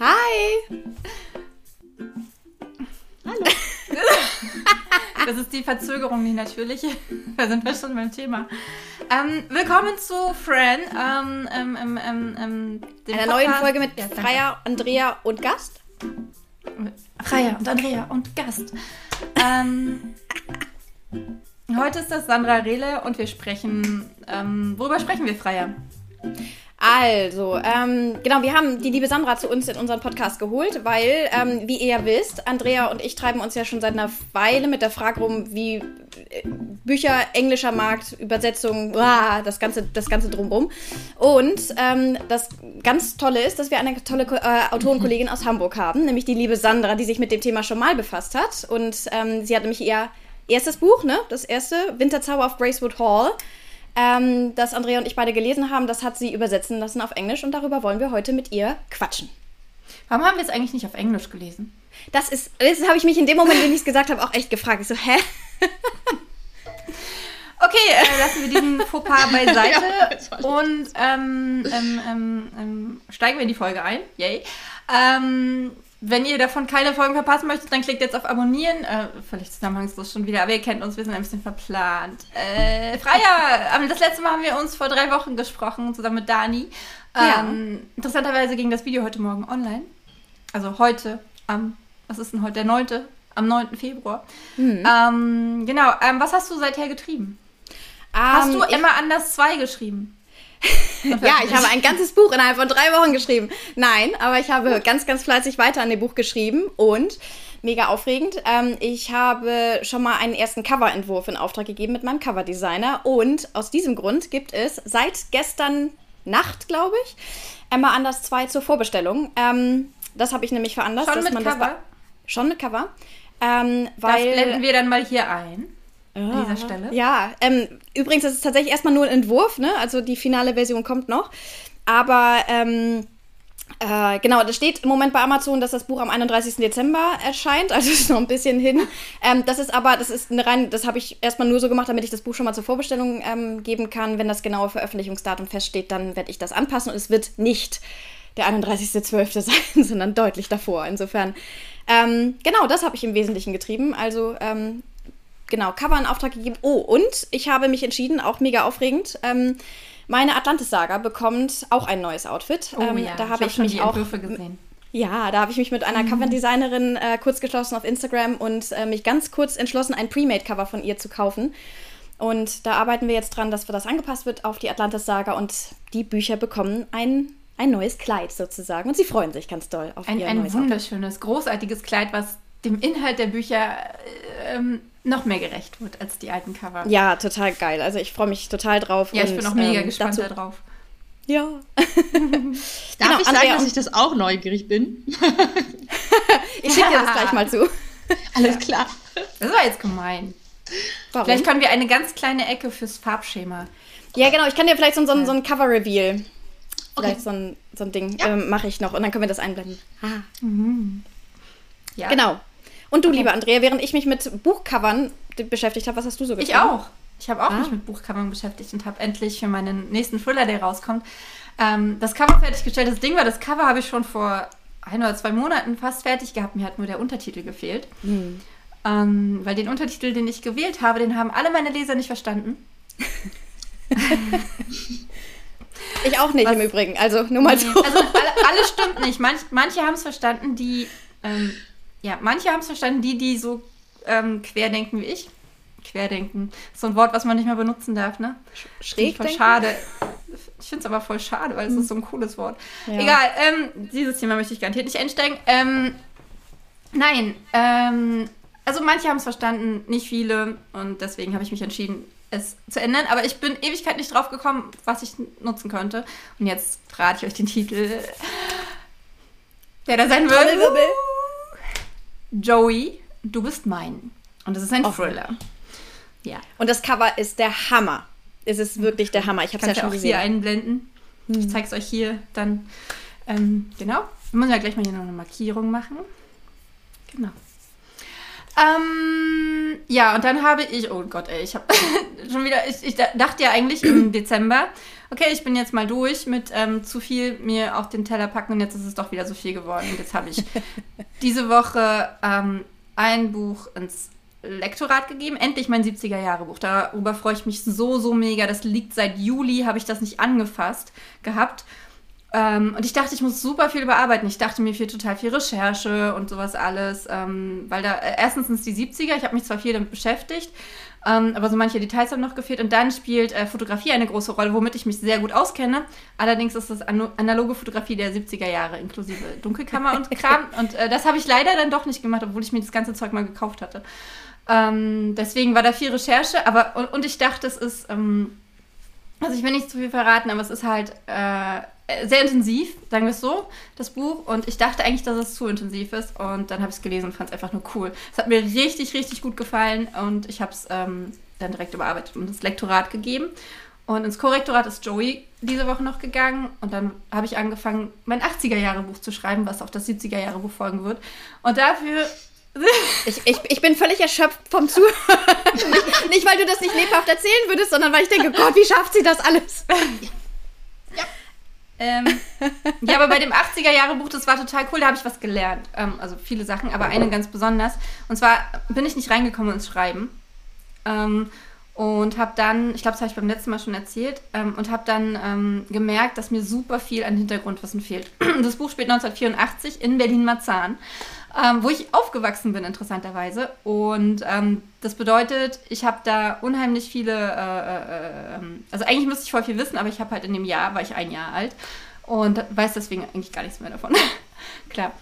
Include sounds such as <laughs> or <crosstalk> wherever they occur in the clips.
Hi! Hallo. <laughs> das ist die Verzögerung, die natürliche. <laughs> Da sind wir schon beim Thema. Ähm, willkommen zu Fran. Ähm, ähm, Einer neuen Folge mit ja, Freya, Andrea und Gast. Freya und Andrea und Gast. ähm, heute ist das Sandra Rehle und wir sprechen. Ähm, worüber sprechen wir, Freya? Also, ähm, genau, wir haben die liebe Sandra zu uns in unseren Podcast geholt, weil, ähm, wie ihr ja wisst, Andrea und ich treiben uns ja schon seit einer Weile mit der Frage rum, wie äh, Bücher, englischer Markt, Übersetzung, blah, das ganze, das ganze drumrum. Und ähm, das ganz Tolle ist, dass wir eine tolle äh, Autorenkollegin aus Hamburg haben, nämlich die liebe Sandra, die sich mit dem Thema schon mal befasst hat. Und ähm, sie hat nämlich ihr erstes Buch, ne, das erste, Winterzauber auf Gracewood Hall ähm, das Andrea und ich beide gelesen haben. Das hat sie übersetzen lassen auf Englisch und darüber wollen wir heute mit ihr quatschen. Warum haben wir es eigentlich nicht auf Englisch gelesen? Das ist, das habe ich mich in dem Moment, wenn ich es gesagt habe, auch echt gefragt. Ich so, hä? <laughs> Okay, äh, lassen wir diesen Fauxpas <laughs> beiseite ja, und ähm, ähm, ähm, ähm, steigen wir in die Folge ein. Yay. Ähm, wenn ihr davon keine Folgen verpassen möchtet, dann klickt jetzt auf Abonnieren. Äh, völlig zusammenhangslos schon wieder, aber ihr kennt uns, wir sind ein bisschen verplant. Äh, Freier, <laughs> das letzte Mal haben wir uns vor drei Wochen gesprochen, zusammen mit Dani. Ja. Ähm, interessanterweise ging das Video heute Morgen online. Also heute, am, was ist denn heute, der 9., am 9. Februar. Mhm. Ähm, genau, ähm, was hast du seither getrieben? hast du Emma Anders 2 geschrieben? Ja, ich habe ein ganzes Buch innerhalb von drei Wochen geschrieben. Nein, aber ich habe ganz, ganz fleißig weiter an dem Buch geschrieben und mega aufregend. Ähm, ich habe schon mal einen ersten Coverentwurf in Auftrag gegeben mit meinem Coverdesigner und aus diesem Grund gibt es seit gestern Nacht, glaube ich, Emma Anders 2 zur Vorbestellung. Ähm, das habe ich nämlich veranlasst. Schon mit Cover? schon mit Cover. Ähm, weil, das blenden wir dann mal hier ein an dieser Stelle. Ja, ähm, übrigens, das ist tatsächlich erstmal nur ein Entwurf, ne? Also die finale Version kommt noch. Aber ähm, äh, genau, das steht im Moment bei Amazon, dass das Buch am 31. Dezember erscheint, also <laughs> ist noch ein bisschen hin. Ähm, das ist aber, das ist eine rein, das habe ich erstmal nur so gemacht, damit ich das Buch schon mal zur Vorbestellung ähm, geben kann. Wenn das genaue Veröffentlichungsdatum feststeht, dann werde ich das anpassen und es wird nicht der 31.12. <laughs> sein, sondern deutlich davor. Insofern, ähm, genau, das habe ich im Wesentlichen getrieben. Also ähm, genau, Cover in Auftrag gegeben. Oh, und ich habe mich entschieden, auch mega aufregend. Ähm, meine Atlantis-Saga bekommt auch ein neues Outfit. Oh, ähm, ja. Da habe ich, hab ich mich auch. Gesehen. Ja, da habe ich mich mit einer mhm. Cover-Designerin äh, kurz geschlossen auf Instagram und äh, mich ganz kurz entschlossen, ein Pre-Made-Cover von ihr zu kaufen. Und da arbeiten wir jetzt dran, dass das angepasst wird auf die Atlantis-Saga und die Bücher bekommen ein, ein neues Kleid sozusagen. Und sie freuen sich ganz doll auf ein, ihr ein neues Ein wunderschönes, Outfit. großartiges Kleid, was dem Inhalt der Bücher ähm, noch mehr gerecht wird als die alten Cover. Ja, total geil. Also ich freue mich total drauf. Ja, und, ich bin auch mega ähm, gespannt dazu, darauf. Ja. Darf genau, ich sagen, dass ich das auch neugierig bin? <laughs> ich schicke dir das gleich mal zu. <laughs> Alles klar. Das war jetzt gemein. Warum? Vielleicht können wir eine ganz kleine Ecke fürs Farbschema. Ja, genau. Ich kann dir vielleicht so, so, so ein Cover-Reveal. Vielleicht okay. so, ein, so ein Ding ja. ähm, mache ich noch und dann können wir das einblenden. Ah. Mhm. Ja. Genau. Und du, okay. liebe Andrea, während ich mich mit Buchcovern beschäftigt habe, was hast du so getan? Ich auch. Ich habe auch ah. mich mit Buchcovern beschäftigt und habe endlich für meinen nächsten Thriller, der rauskommt, ähm, das Cover fertiggestellt. Das Ding war, das Cover habe ich schon vor ein oder zwei Monaten fast fertig gehabt. Mir hat nur der Untertitel gefehlt. Mhm. Ähm, weil den Untertitel, den ich gewählt habe, den haben alle meine Leser nicht verstanden. <laughs> ich auch nicht Was? im Übrigen. Also nur mal so. Also alle, alle stimmt nicht. Manch, manche haben es verstanden, die ähm, ja, manche haben es verstanden, die, die so ähm, querdenken wie ich. Querdenken. So ein Wort, was man nicht mehr benutzen darf, ne? Schräg. Voll schade. Ich finde es aber voll schade, weil es hm. ist so ein cooles Wort. Ja. Egal, ähm, dieses Thema möchte ich garantiert nicht einsteigen. Ähm, nein, ähm, also manche haben es verstanden, nicht viele. Und deswegen habe ich mich entschieden, es zu ändern. Aber ich bin Ewigkeit nicht drauf gekommen, was ich nutzen könnte. Und jetzt rate ich euch den Titel, der da sein wird. Joey, du bist mein. Und das ist ein oh. Thriller. Ja. Und das Cover ist der Hammer. Es ist wirklich der Hammer. Ich habe es ja schon auch gesehen. hier einblenden. Hm. Ich zeige es euch hier dann. Ähm, genau. Wir müssen ja gleich mal hier noch eine Markierung machen. Genau. Ähm, ja, und dann habe ich, oh Gott, ey, ich habe <laughs> schon wieder, ich, ich, dachte ja eigentlich im Dezember okay, ich bin jetzt mal durch mit ähm, zu viel mir auf den Teller packen und jetzt ist es doch wieder so viel geworden. Und jetzt habe ich <laughs> diese Woche ähm, ein Buch ins Lektorat gegeben. Endlich mein 70er-Jahre-Buch. Darüber freue ich mich so, so mega. Das liegt seit Juli, habe ich das nicht angefasst gehabt. Ähm, und ich dachte, ich muss super viel überarbeiten. Ich dachte, mir fehlt total viel Recherche und sowas alles. Ähm, weil da, äh, erstens sind es die 70er, ich habe mich zwar viel damit beschäftigt, ähm, aber so manche Details haben noch gefehlt. Und dann spielt äh, Fotografie eine große Rolle, womit ich mich sehr gut auskenne. Allerdings ist das an analoge Fotografie der 70er Jahre, inklusive Dunkelkammer und <laughs> Kram. Und äh, das habe ich leider dann doch nicht gemacht, obwohl ich mir das ganze Zeug mal gekauft hatte. Ähm, deswegen war da viel Recherche, aber und, und ich dachte, es ist, ähm, also ich will nicht zu viel verraten, aber es ist halt äh, sehr intensiv, sagen wir es so, das Buch. Und ich dachte eigentlich, dass es zu intensiv ist. Und dann habe ich es gelesen und fand es einfach nur cool. Es hat mir richtig, richtig gut gefallen und ich habe es ähm, dann direkt überarbeitet und das Lektorat gegeben. Und ins Korrektorat ist Joey diese Woche noch gegangen und dann habe ich angefangen, mein 80er-Jahre-Buch zu schreiben, was auf das 70er-Jahre-Buch folgen wird. Und dafür <laughs> ich, ich, ich bin völlig erschöpft vom Zuhören. <laughs> nicht, nicht, weil du das nicht lebhaft erzählen würdest, sondern weil ich denke, Gott, wie schafft sie das alles? <laughs> Ja. Ähm, ja, aber bei dem 80er-Jahre-Buch, das war total cool, da habe ich was gelernt. Ähm, also viele Sachen, aber eine ganz besonders. Und zwar bin ich nicht reingekommen ins Schreiben. Ähm, und habe dann, ich glaube, das habe ich beim letzten Mal schon erzählt, ähm, und habe dann ähm, gemerkt, dass mir super viel an Hintergrundwissen fehlt. <clears throat> Das Buch spielt 1984 in Berlin-Marzahn ähm, wo ich aufgewachsen bin, interessanterweise. Und ähm, das bedeutet, ich habe da unheimlich viele, äh, äh, ähm, also eigentlich müsste ich voll viel wissen, aber ich habe halt in dem Jahr, war ich ein Jahr alt und weiß deswegen eigentlich gar nichts mehr davon. <laughs> Klar.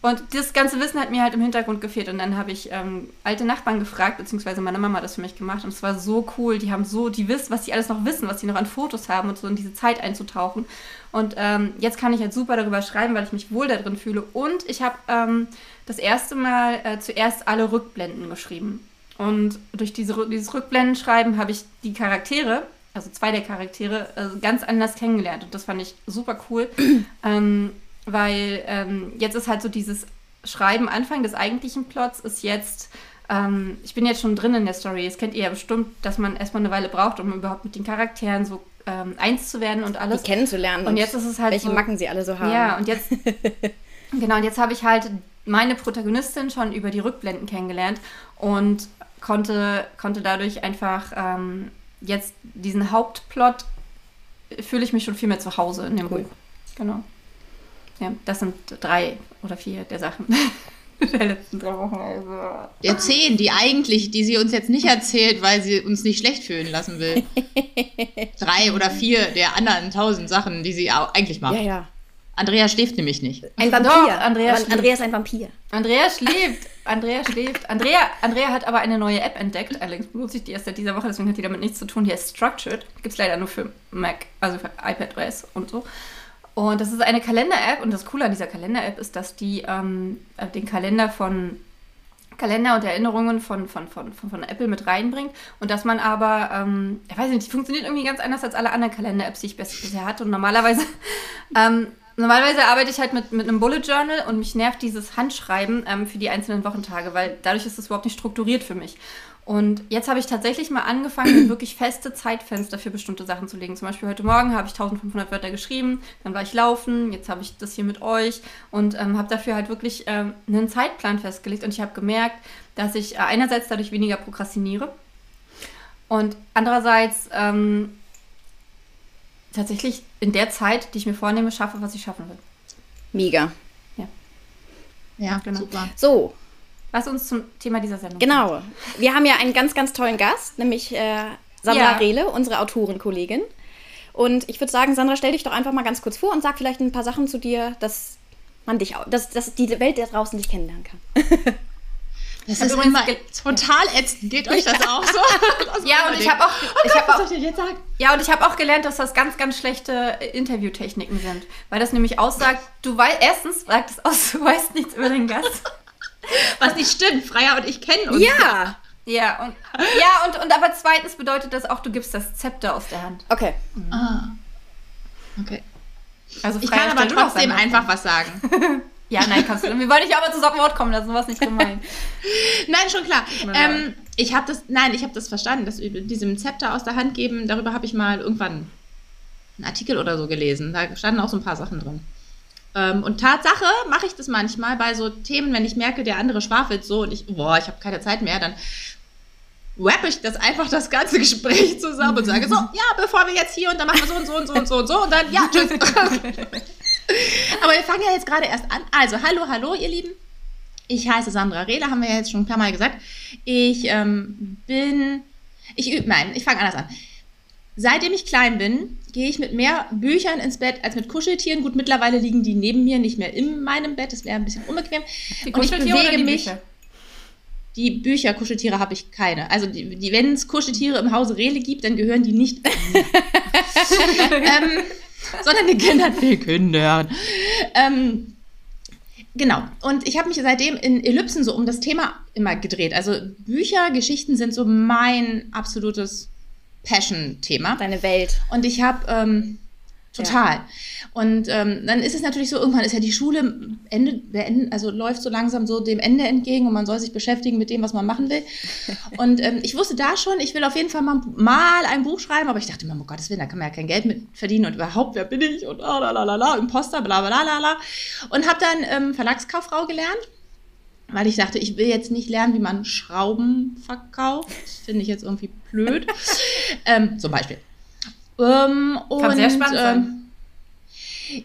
Und das ganze Wissen hat mir halt im Hintergrund gefehlt. Und dann habe ich ähm, alte Nachbarn gefragt, beziehungsweise meine Mama hat das für mich gemacht. Und es war so cool. Die haben so, die wissen, was sie alles noch wissen, was sie noch an Fotos haben und so in diese Zeit einzutauchen. Und ähm, jetzt kann ich halt super darüber schreiben, weil ich mich wohl da drin fühle. Und ich habe ähm, das erste Mal äh, zuerst alle Rückblenden geschrieben. Und durch diese, dieses Rückblendenschreiben habe ich die Charaktere, also zwei der Charaktere, äh, ganz anders kennengelernt. Und das fand ich super cool. <clears throat> ähm, weil ähm, jetzt ist halt so dieses Schreiben, Anfang des eigentlichen Plots ist jetzt, ähm, ich bin jetzt schon drin in der Story, das kennt ihr ja bestimmt, dass man erstmal eine Weile braucht, um überhaupt mit den Charakteren so ähm, eins zu werden und alles. Die kennenzulernen. Und jetzt ist es halt Welche so, Macken sie alle so haben. Ja, und jetzt, <laughs> genau, und jetzt habe ich halt meine Protagonistin schon über die Rückblenden kennengelernt und konnte, konnte dadurch einfach ähm, jetzt diesen Hauptplot fühle ich mich schon viel mehr zu Hause in dem cool. Buch. Genau. Ja, das sind drei oder vier der Sachen <laughs> der letzten drei Wochen. Also. Der zehn, die eigentlich, die sie uns jetzt nicht erzählt, weil sie uns nicht schlecht fühlen lassen will. <laughs> drei oder vier der anderen tausend Sachen, die sie auch eigentlich macht. Ja, ja. Andrea schläft nämlich nicht. Ein Vampir. Doch, Andrea, Andrea ist ein Vampir. Andrea schläft. Andrea schläft. Andrea, Andrea hat aber eine neue App entdeckt. Allerdings benutze ich die erst seit dieser Woche, deswegen hat die damit nichts zu tun. Die heißt Structured. Gibt es leider nur für Mac, also für iPadOS und so. Und das ist eine Kalender-App und das Coole an dieser Kalender-App ist, dass die ähm, äh, den Kalender von Kalender und Erinnerungen von, von, von, von, von Apple mit reinbringt und dass man aber, ähm, ich weiß nicht, die funktioniert irgendwie ganz anders als alle anderen Kalender-Apps, die ich bisher hatte und normalerweise, <laughs> ähm, normalerweise arbeite ich halt mit, mit einem Bullet Journal und mich nervt dieses Handschreiben ähm, für die einzelnen Wochentage, weil dadurch ist es überhaupt nicht strukturiert für mich. Und jetzt habe ich tatsächlich mal angefangen, wirklich feste Zeitfenster für bestimmte Sachen zu legen. Zum Beispiel heute Morgen habe ich 1500 Wörter geschrieben, dann war ich laufen, jetzt habe ich das hier mit euch und ähm, habe dafür halt wirklich ähm, einen Zeitplan festgelegt. Und ich habe gemerkt, dass ich äh, einerseits dadurch weniger prokrastiniere und andererseits ähm, tatsächlich in der Zeit, die ich mir vornehme, schaffe, was ich schaffen will. Mega. Ja. Ja, genau. Super. So, was uns zum Thema dieser Sendung Genau. Kommt. Wir haben ja einen ganz, ganz tollen Gast, nämlich äh, Sandra ja. Rehle, unsere Autorenkollegin. Und ich würde sagen, Sandra, stell dich doch einfach mal ganz kurz vor und sag vielleicht ein paar Sachen zu dir, dass man dich, dass, dass die Welt da draußen dich kennenlernen kann. <laughs> Das ist immer total ätzend. Geht euch das auch so? <laughs> ja, und ich habe auch, ich hab auch, ja, und ich habe auch gelernt, dass das ganz, ganz schlechte Interviewtechniken sind, weil das nämlich aussagt, du weißt, erstens sagt es aus, du weißt nichts über den Gast. <laughs> Was nicht stimmt. Freier und ich kennen uns. Ja. Ja, und, ja und, und aber zweitens bedeutet das auch, du gibst das Zepter aus der Hand. Okay. Mhm. Ah. Okay. Also ich kann aber trotzdem einfach was sagen. <laughs> ja, nein, kannst du. Wir wollen dich aber zu Wort kommen lassen, was nicht gemeint. nein, schon klar. Ähm, ich habe das, nein, ich habe das verstanden, dass diesem Zepter aus der Hand geben, darüber habe ich mal irgendwann einen Artikel oder so gelesen. Da standen auch so ein paar Sachen drin. Ähm, und Tatsache mache ich das manchmal bei so Themen, wenn ich merke, der andere schwafelt so und ich, boah, ich habe keine Zeit mehr, dann rappe ich das einfach das ganze <laughs> Gespräch zusammen und sage so, <laughs> ja, bevor wir jetzt hier und dann machen wir so und so und so und so und so und dann, ja, tschüss. <laughs> Aber wir fangen ja jetzt gerade erst an. Also, hallo, hallo, ihr Lieben. Ich heiße Sandra Rehle, haben wir ja jetzt schon ein paar Mal gesagt. Ich ähm, bin, ich übe, nein, ich fange anders an. Seitdem ich klein bin, gehe ich mit mehr Büchern ins Bett als mit Kuscheltieren. Gut, mittlerweile liegen die neben mir, nicht mehr in meinem Bett. Das wäre ein bisschen unbequem. Die und ich bewege die mich. Bücher? Die Bücher, Kuscheltiere habe ich keine. Also, die, die, wenn es Kuscheltiere im Hause Rehle gibt, dann gehören die nicht <laughs> ähm, sondern den Kindern. Den Kindern. Ähm, genau. Und ich habe mich seitdem in Ellipsen so um das Thema immer gedreht. Also, Bücher, Geschichten sind so mein absolutes Passion-Thema. Deine Welt. Und ich habe ähm, total. Und ähm, dann ist es natürlich so, irgendwann ist ja die Schule Ende, also läuft so langsam so dem Ende entgegen und man soll sich beschäftigen mit dem, was man machen will. <laughs> Und ähm, ich wusste da schon, ich will auf jeden Fall mal, mal ein Buch schreiben, aber ich dachte immer, um Gottes Willen, da kann man ja kein Geld mit verdienen und überhaupt, wer bin ich und la la la la la, Imposter, bla bla la la. Und habe dann ähm, Verlagskauffrau gelernt weil ich dachte, ich will jetzt nicht lernen, wie man Schrauben verkauft. Das finde ich jetzt irgendwie blöd. <laughs> ähm, zum Beispiel. Ähm, Kann sehr und, spannend ähm,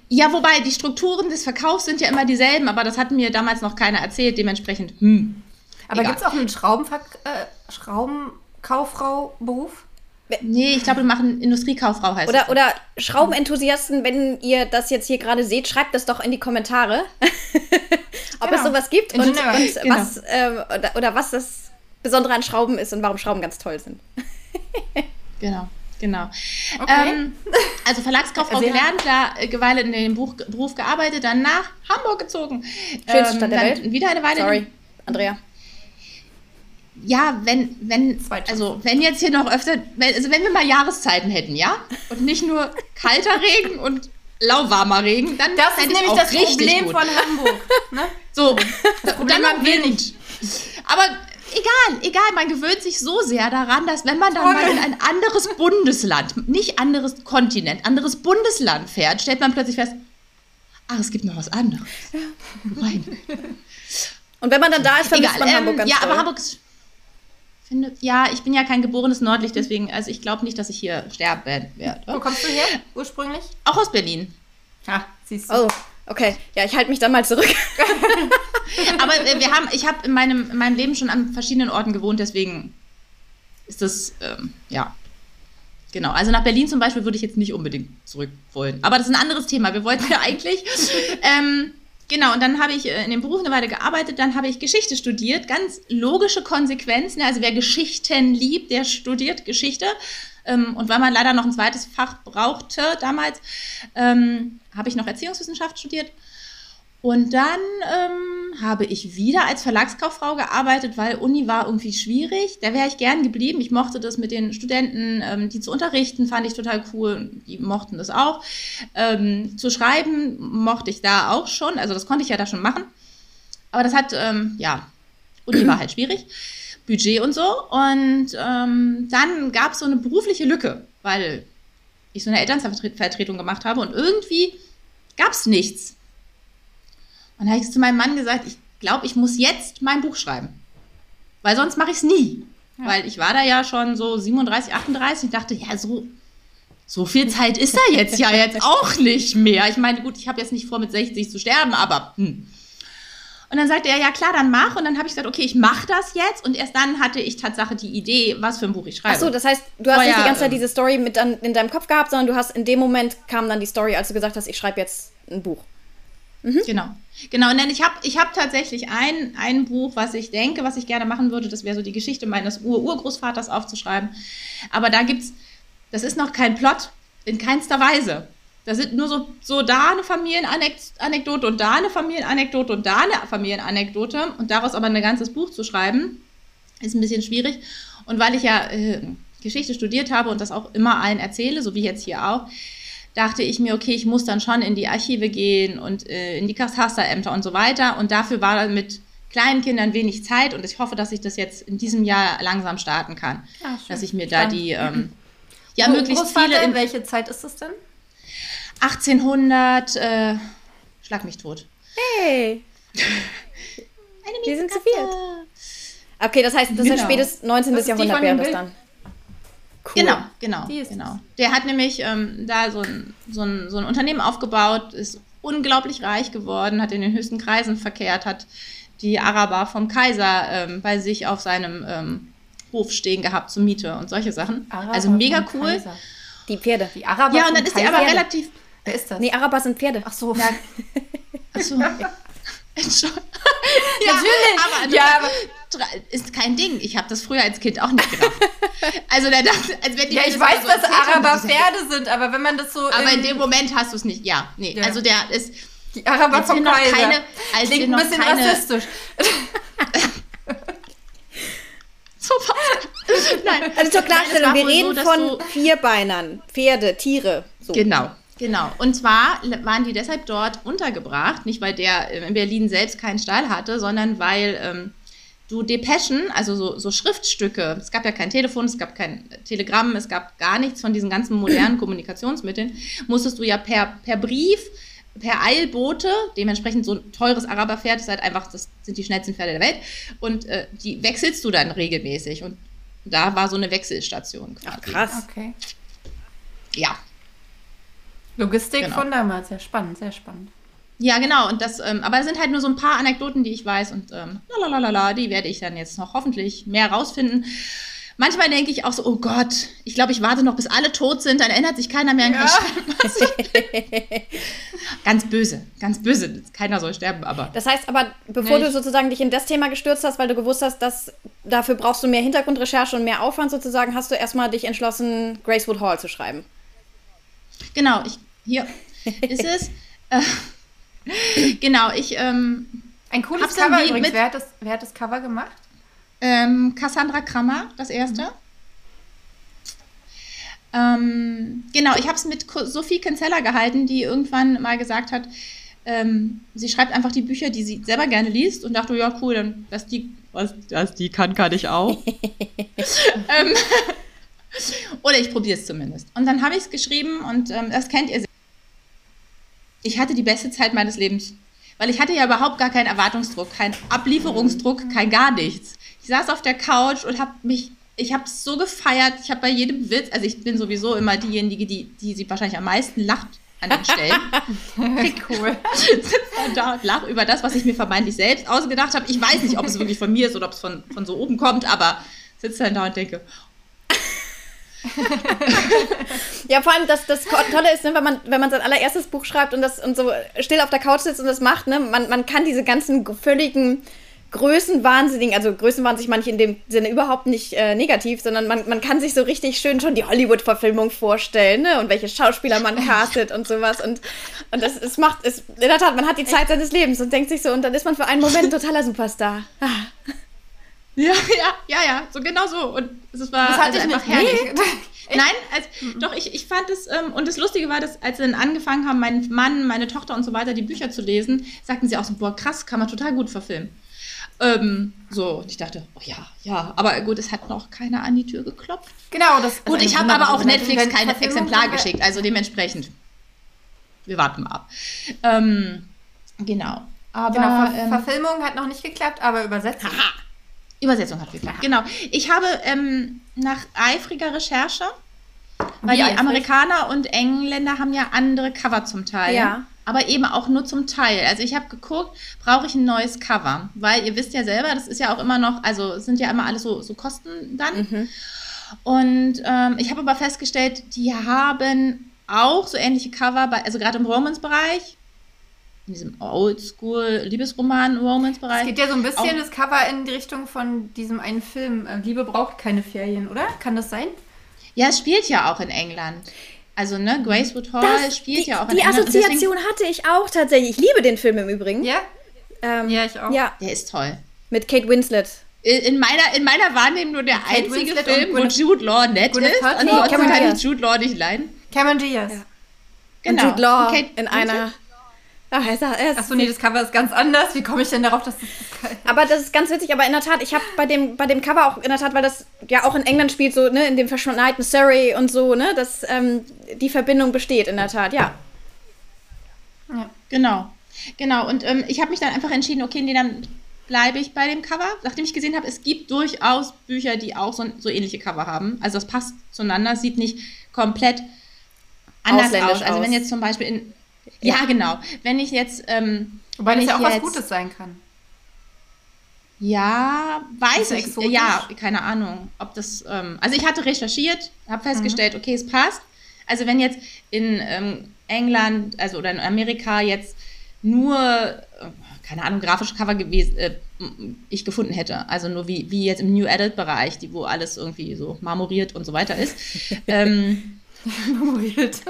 Ja, wobei die Strukturen des Verkaufs sind ja immer dieselben, aber das hat mir damals noch keiner erzählt. Dementsprechend, hm. Aber gibt es auch einen Schraubenverk äh, Schraubenkauffrau-Beruf? Nee, ich glaube, wir machen Industriekauffrau heißt Oder, das. oder Schraubenenthusiasten, wenn ihr das jetzt hier gerade seht, schreibt das doch in die Kommentare, <laughs> ob Genau. es sowas gibt und, und genau. was, ähm, oder, oder was das Besondere an Schrauben ist und warum Schrauben ganz toll sind. <laughs> Genau, genau. Okay. Ähm, also Verlagskauffrau Sehr- gelernt, da äh, eine Weile in dem Buch, Beruf gearbeitet, dann nach Hamburg gezogen. Schönste Stadt der Welt. Wieder eine Weile. Sorry, Andrea. Ja, wenn, wenn, also wenn jetzt hier noch öfter, wenn, also wenn wir mal Jahreszeiten hätten, ja? Und nicht nur kalter Regen und lauwarmer Regen, dann Das ist nämlich das Problem gut. von Hamburg. Ne? <laughs> So, Das dann Problem noch haben wir Wind. Aber egal, egal, man gewöhnt sich so sehr daran, dass wenn man dann Toll. mal in ein anderes Bundesland, nicht anderes Kontinent, anderes Bundesland fährt, stellt man plötzlich fest, ach, es gibt noch was anderes. Meine Und wenn man dann da ist, vermisst man ähm, Hamburg ganz Ja, toll. aber Hamburg ist, finde, ja, ich bin ja kein geborenes Nordlicht, deswegen, also ich glaube nicht, dass ich hier sterben Wo werde. kommst du her ursprünglich? Auch aus Berlin. Ja, siehst du. Oh, okay. Ja, ich halte mich dann mal zurück. <laughs> Aber äh, wir haben, ich habe in meinem, in meinem Leben schon an verschiedenen Orten gewohnt, deswegen ist das, ähm, ja. Genau, also nach Berlin zum Beispiel würde ich jetzt nicht unbedingt zurück wollen. Aber das ist ein anderes Thema. Wir wollten ja <laughs> eigentlich. ähm, genau, und dann habe ich äh, in dem Beruf eine Weile gearbeitet, dann habe ich Geschichte studiert. Ganz logische Konsequenzen. Also wer Geschichten liebt, der studiert Geschichte. Ähm, und weil man leider noch ein zweites Fach brauchte damals, ähm, habe ich noch Erziehungswissenschaft studiert. Und dann ähm, habe ich wieder als Verlagskauffrau gearbeitet, weil Uni war irgendwie schwierig. Da wäre ich gern geblieben. Ich mochte das mit den Studenten, ähm, die zu unterrichten, fand ich total cool. Die mochten das auch. Ähm, zu schreiben mochte ich da auch schon. Also das konnte ich ja da schon machen. Aber das hat, ähm, ja, Uni war halt schwierig. Budget und so. Und ähm, dann gab es so eine berufliche Lücke, weil ich so eine Elternvertretung gemacht habe und irgendwie gab es nichts. Und da habe ich zu meinem Mann gesagt, ich glaube, ich muss jetzt mein Buch schreiben. Weil sonst mache ich es nie. Ja. Weil ich war da ja schon so 37, 38 und dachte, ja, so, so viel Zeit ist da jetzt ja jetzt <laughs> auch nicht mehr. Ich meine, gut, ich habe jetzt nicht vor, mit 60 zu sterben, aber hm. Und dann sagte er, ja klar, dann mach. Und dann habe ich gesagt, okay, ich mache das jetzt. Und erst dann hatte ich Tatsache die Idee, was für ein Buch ich schreibe. Ach so, das heißt, du hast nicht Vorher, die ganze Zeit ähm, diese Story mit an, in deinem Kopf gehabt, sondern du hast in dem Moment kam dann die Story, als du gesagt hast, ich schreibe jetzt ein Buch. Genau. Genau, und dann ich habe ich hab tatsächlich ein, ein Buch, was ich denke, was ich gerne machen würde. Das wäre so die Geschichte meines Ur-Urgroßvaters aufzuschreiben. Aber da gibt's, das ist noch kein Plot, in keinster Weise. Da sind nur so, so da eine Familienanekdote und da eine Familienanekdote und da eine Familienanekdote. Und daraus aber ein ganzes Buch zu schreiben, ist ein bisschen schwierig. Und weil ich ja äh, Geschichte studiert habe und das auch immer allen erzähle, so wie jetzt hier auch, dachte ich mir, okay, ich muss dann schon in die Archive gehen und äh, in die Katasterämter und so weiter. Und dafür war dann mit kleinen Kindern wenig Zeit und ich hoffe, dass ich das jetzt in diesem Jahr langsam starten kann. Ja, schön. dass ich mir da die, ähm, ja, Gro- möglichst Großvater, viele in, welche Zeit ist das denn? 1800, äh, schlag mich tot. Hey! <laughs> Wir sind zu viert. Okay, das heißt, das Genau. ist spätes 19. Das Jahrhundert wäre das dann. Cool. Genau, genau, Die ist genau. Der hat nämlich ähm, da so ein, so, ein, so ein Unternehmen aufgebaut, ist unglaublich reich geworden, hat in den höchsten Kreisen verkehrt, hat die Araber vom Kaiser ähm, bei sich auf seinem ähm, Hof stehen gehabt zur Miete und solche Sachen. Araber also mega cool. Kaiser. Die Pferde. Die Araber Ja, und dann ist er Kaiser. aber relativ. Wer ist das? Nee, Araber sind Pferde. Ach so. Ja, <laughs> achso. <laughs> <laughs> Entschuldigung. Natürlich. Aber, Ja, aber- ist kein Ding. Ich habe das früher als Kind auch nicht gerafft. <laughs> Also da dachte, als wenn die Ja, ich weiß, so dass Araber ja- Pferde sind, aber wenn man das so. Aber in dem Moment hast du es nicht. Ja, nee. Ja. Also der ist. Die Araber vom noch Kaiser. keine- als Klingt wir ein bisschen keine- rassistisch. <laughs> So Nein. Also zur Klarstellung, Nein, wir reden so, von Vierbeinern, Pferde, Tiere. So. Genau, genau. Und zwar waren die deshalb dort untergebracht, nicht weil der in Berlin selbst keinen Stall hatte, sondern weil ähm, du Depeschen, also so, so Schriftstücke, es gab ja kein Telefon, es gab kein Telegramm, es gab gar nichts von diesen ganzen modernen <clears throat> Kommunikationsmitteln, musstest du ja per, per Brief, per Eilbote, dementsprechend so ein teures Araberpferd ist halt einfach, das sind die schnellsten Pferde der Welt, und äh, die wechselst du dann regelmäßig. Und da war so eine Wechselstation quasi. Ach, krass. Okay. Ja, Logistik Genau. von damals. Sehr spannend, sehr spannend. Ja, genau. Und das, ähm, aber es sind halt nur so ein paar Anekdoten, die ich weiß und ähm, lalalala, die werde ich dann jetzt noch hoffentlich mehr rausfinden. Manchmal denke ich auch so, oh Gott, ich glaube, ich warte noch, bis alle tot sind, dann erinnert sich keiner mehr an Ja. ja. <laughs> Ganz böse, ganz böse. Keiner soll sterben, aber. Das heißt aber, bevor Nee, du sozusagen dich in das Thema gestürzt hast, weil du gewusst hast, dass dafür brauchst du mehr Hintergrundrecherche und mehr Aufwand sozusagen, hast du erstmal dich entschlossen, Gracewood Hall zu schreiben. Genau, ich, hier ist <laughs> es. Äh, genau, ich, ähm, Ein cooles Cover übrigens. mit- Wer hat, das, wer hat das Cover gemacht? Ähm, Cassandra Krammer, das erste. Ähm, genau, ich habe es mit Sophie Kinsella gehalten, die irgendwann mal gesagt hat, ähm, sie schreibt einfach die Bücher, die sie selber gerne liest und dachte, ja cool, dann was die, was das die kann, kann ich auch. <laughs> ähm, oder ich probiere es zumindest. Und dann habe ich es geschrieben und ähm, das kennt ihr. Ich hatte die beste Zeit meines Lebens. Weil ich hatte ja überhaupt gar keinen Erwartungsdruck, keinen Ablieferungsdruck, kein gar nichts. Ich saß auf der Couch und habe mich, ich habe es so gefeiert. Ich habe bei jedem Witz, also ich bin sowieso immer diejenige, die, die sie wahrscheinlich am meisten lacht an den Stellen. <laughs> cool. Sitzt dann da und lach über das, was ich mir vermeintlich selbst ausgedacht habe. Ich weiß nicht, ob es wirklich von mir ist oder ob es von, von so oben kommt, aber sitze dann da und denke, <laughs> Ja, vor allem, das, das Tolle ist, ne, wenn man, wenn man sein allererstes Buch schreibt und das und so still auf der Couch sitzt und das macht, ne, man, man kann diese ganzen völligen Größenwahnsinnigen, also Größenwahnsinn manche in dem Sinne überhaupt nicht äh, negativ, sondern man, man kann sich so richtig schön schon die Hollywood-Verfilmung vorstellen, ne, und welche Schauspieler man castet und sowas und, und das, es macht, es, in der Tat, man hat die Zeit seines Lebens und denkt sich so, und dann ist man für einen Moment ein totaler Superstar. Ah. Ja, ja, ja, ja, so genau so. Und es war Das hatte also ich einfach nicht. herrlich. <laughs> Nee. Nein, als, doch, ich, ich fand es, ähm, und das Lustige war, dass als sie dann angefangen haben, mein Mann, meine Tochter und so weiter, die Bücher zu lesen, sagten sie auch so, boah, krass, kann man total gut verfilmen. Ähm, so, und ich dachte, oh ja, ja, aber gut, es hat noch keiner an die Tür geklopft. Genau, das Gut, also ich habe aber auch Netflix kein Exemplar geschickt, also dementsprechend. Wir warten mal ab. Ähm, genau. Aber Genau, Ver ähm, Verfilmung hat noch nicht geklappt, aber Übersetzung. Übersetzung hat geklappt. Genau. Ich habe ähm, nach eifriger Recherche, weil Wie die eifrig? Amerikaner und Engländer haben ja andere Cover zum Teil. Ja. Aber eben auch nur zum Teil. Also ich habe geguckt, brauche ich ein neues Cover? Weil ihr wisst ja selber, das ist ja auch immer noch, also es sind ja immer alles so, so Kosten dann. Und ähm, ich habe aber festgestellt, die haben auch so ähnliche Cover, bei, also gerade im Romance-Bereich, in diesem Oldschool Es geht ja so ein bisschen Auch- das Cover in die Richtung von diesem einen Film. äh, Liebe braucht keine Ferien, oder? Kann das sein? Ja, es spielt ja auch in England. Also, ne, Gracewood Hall Das- spielt die, ja auch in die England. und deswegen- Assoziation hatte ich auch tatsächlich. Ich liebe den Film im Übrigen. Ja? Ähm, Ja, ich auch. Ja, Der ist toll. mit Kate Winslet. In in meiner, in meiner Wahrnehmung nur der Kate einzige Winslet Film, wo Jude Law nett Gwyneth ist. Ansonsten kann ich Jude Law nicht leiden. Cameron Diaz. Ja. Genau. Und Jude Law Und Kate in einer. Ach, er ist, er ist, Achso, nee, das Cover ist ganz anders. Wie komme ich denn darauf, dass das das aber das ist ganz witzig, aber in der Tat, ich habe bei dem, bei dem Cover auch in der Tat, weil das ja auch in England spielt, so, ne, in dem verschneiten Surrey und so, ne, dass ähm, die Verbindung besteht in der Tat, ja. Genau, genau. Und ähm, ich habe mich dann einfach entschieden, okay, nee, dann bleibe ich bei dem Cover, nachdem ich gesehen habe, es gibt durchaus Bücher, die auch so, so ähnliche Cover haben. Also es passt zueinander, sieht nicht komplett anders aus. Also wenn jetzt zum Beispiel in ja, genau. Wenn ich jetzt ähm, Wobei das ja auch was Gutes sein kann. Ja, weiß ich. Exotisch? Ja, keine Ahnung, ob das. Ähm, also ich hatte recherchiert, habe festgestellt, mhm. okay, es passt. Also wenn jetzt in ähm, England, also oder in Amerika jetzt nur, äh, keine Ahnung, grafische Cover gewesen, äh, ich gefunden hätte, also nur wie, wie jetzt im New Adult Bereich, die wo alles irgendwie so marmoriert und so weiter ist. <laughs> ähm, <laughs> marmoriert.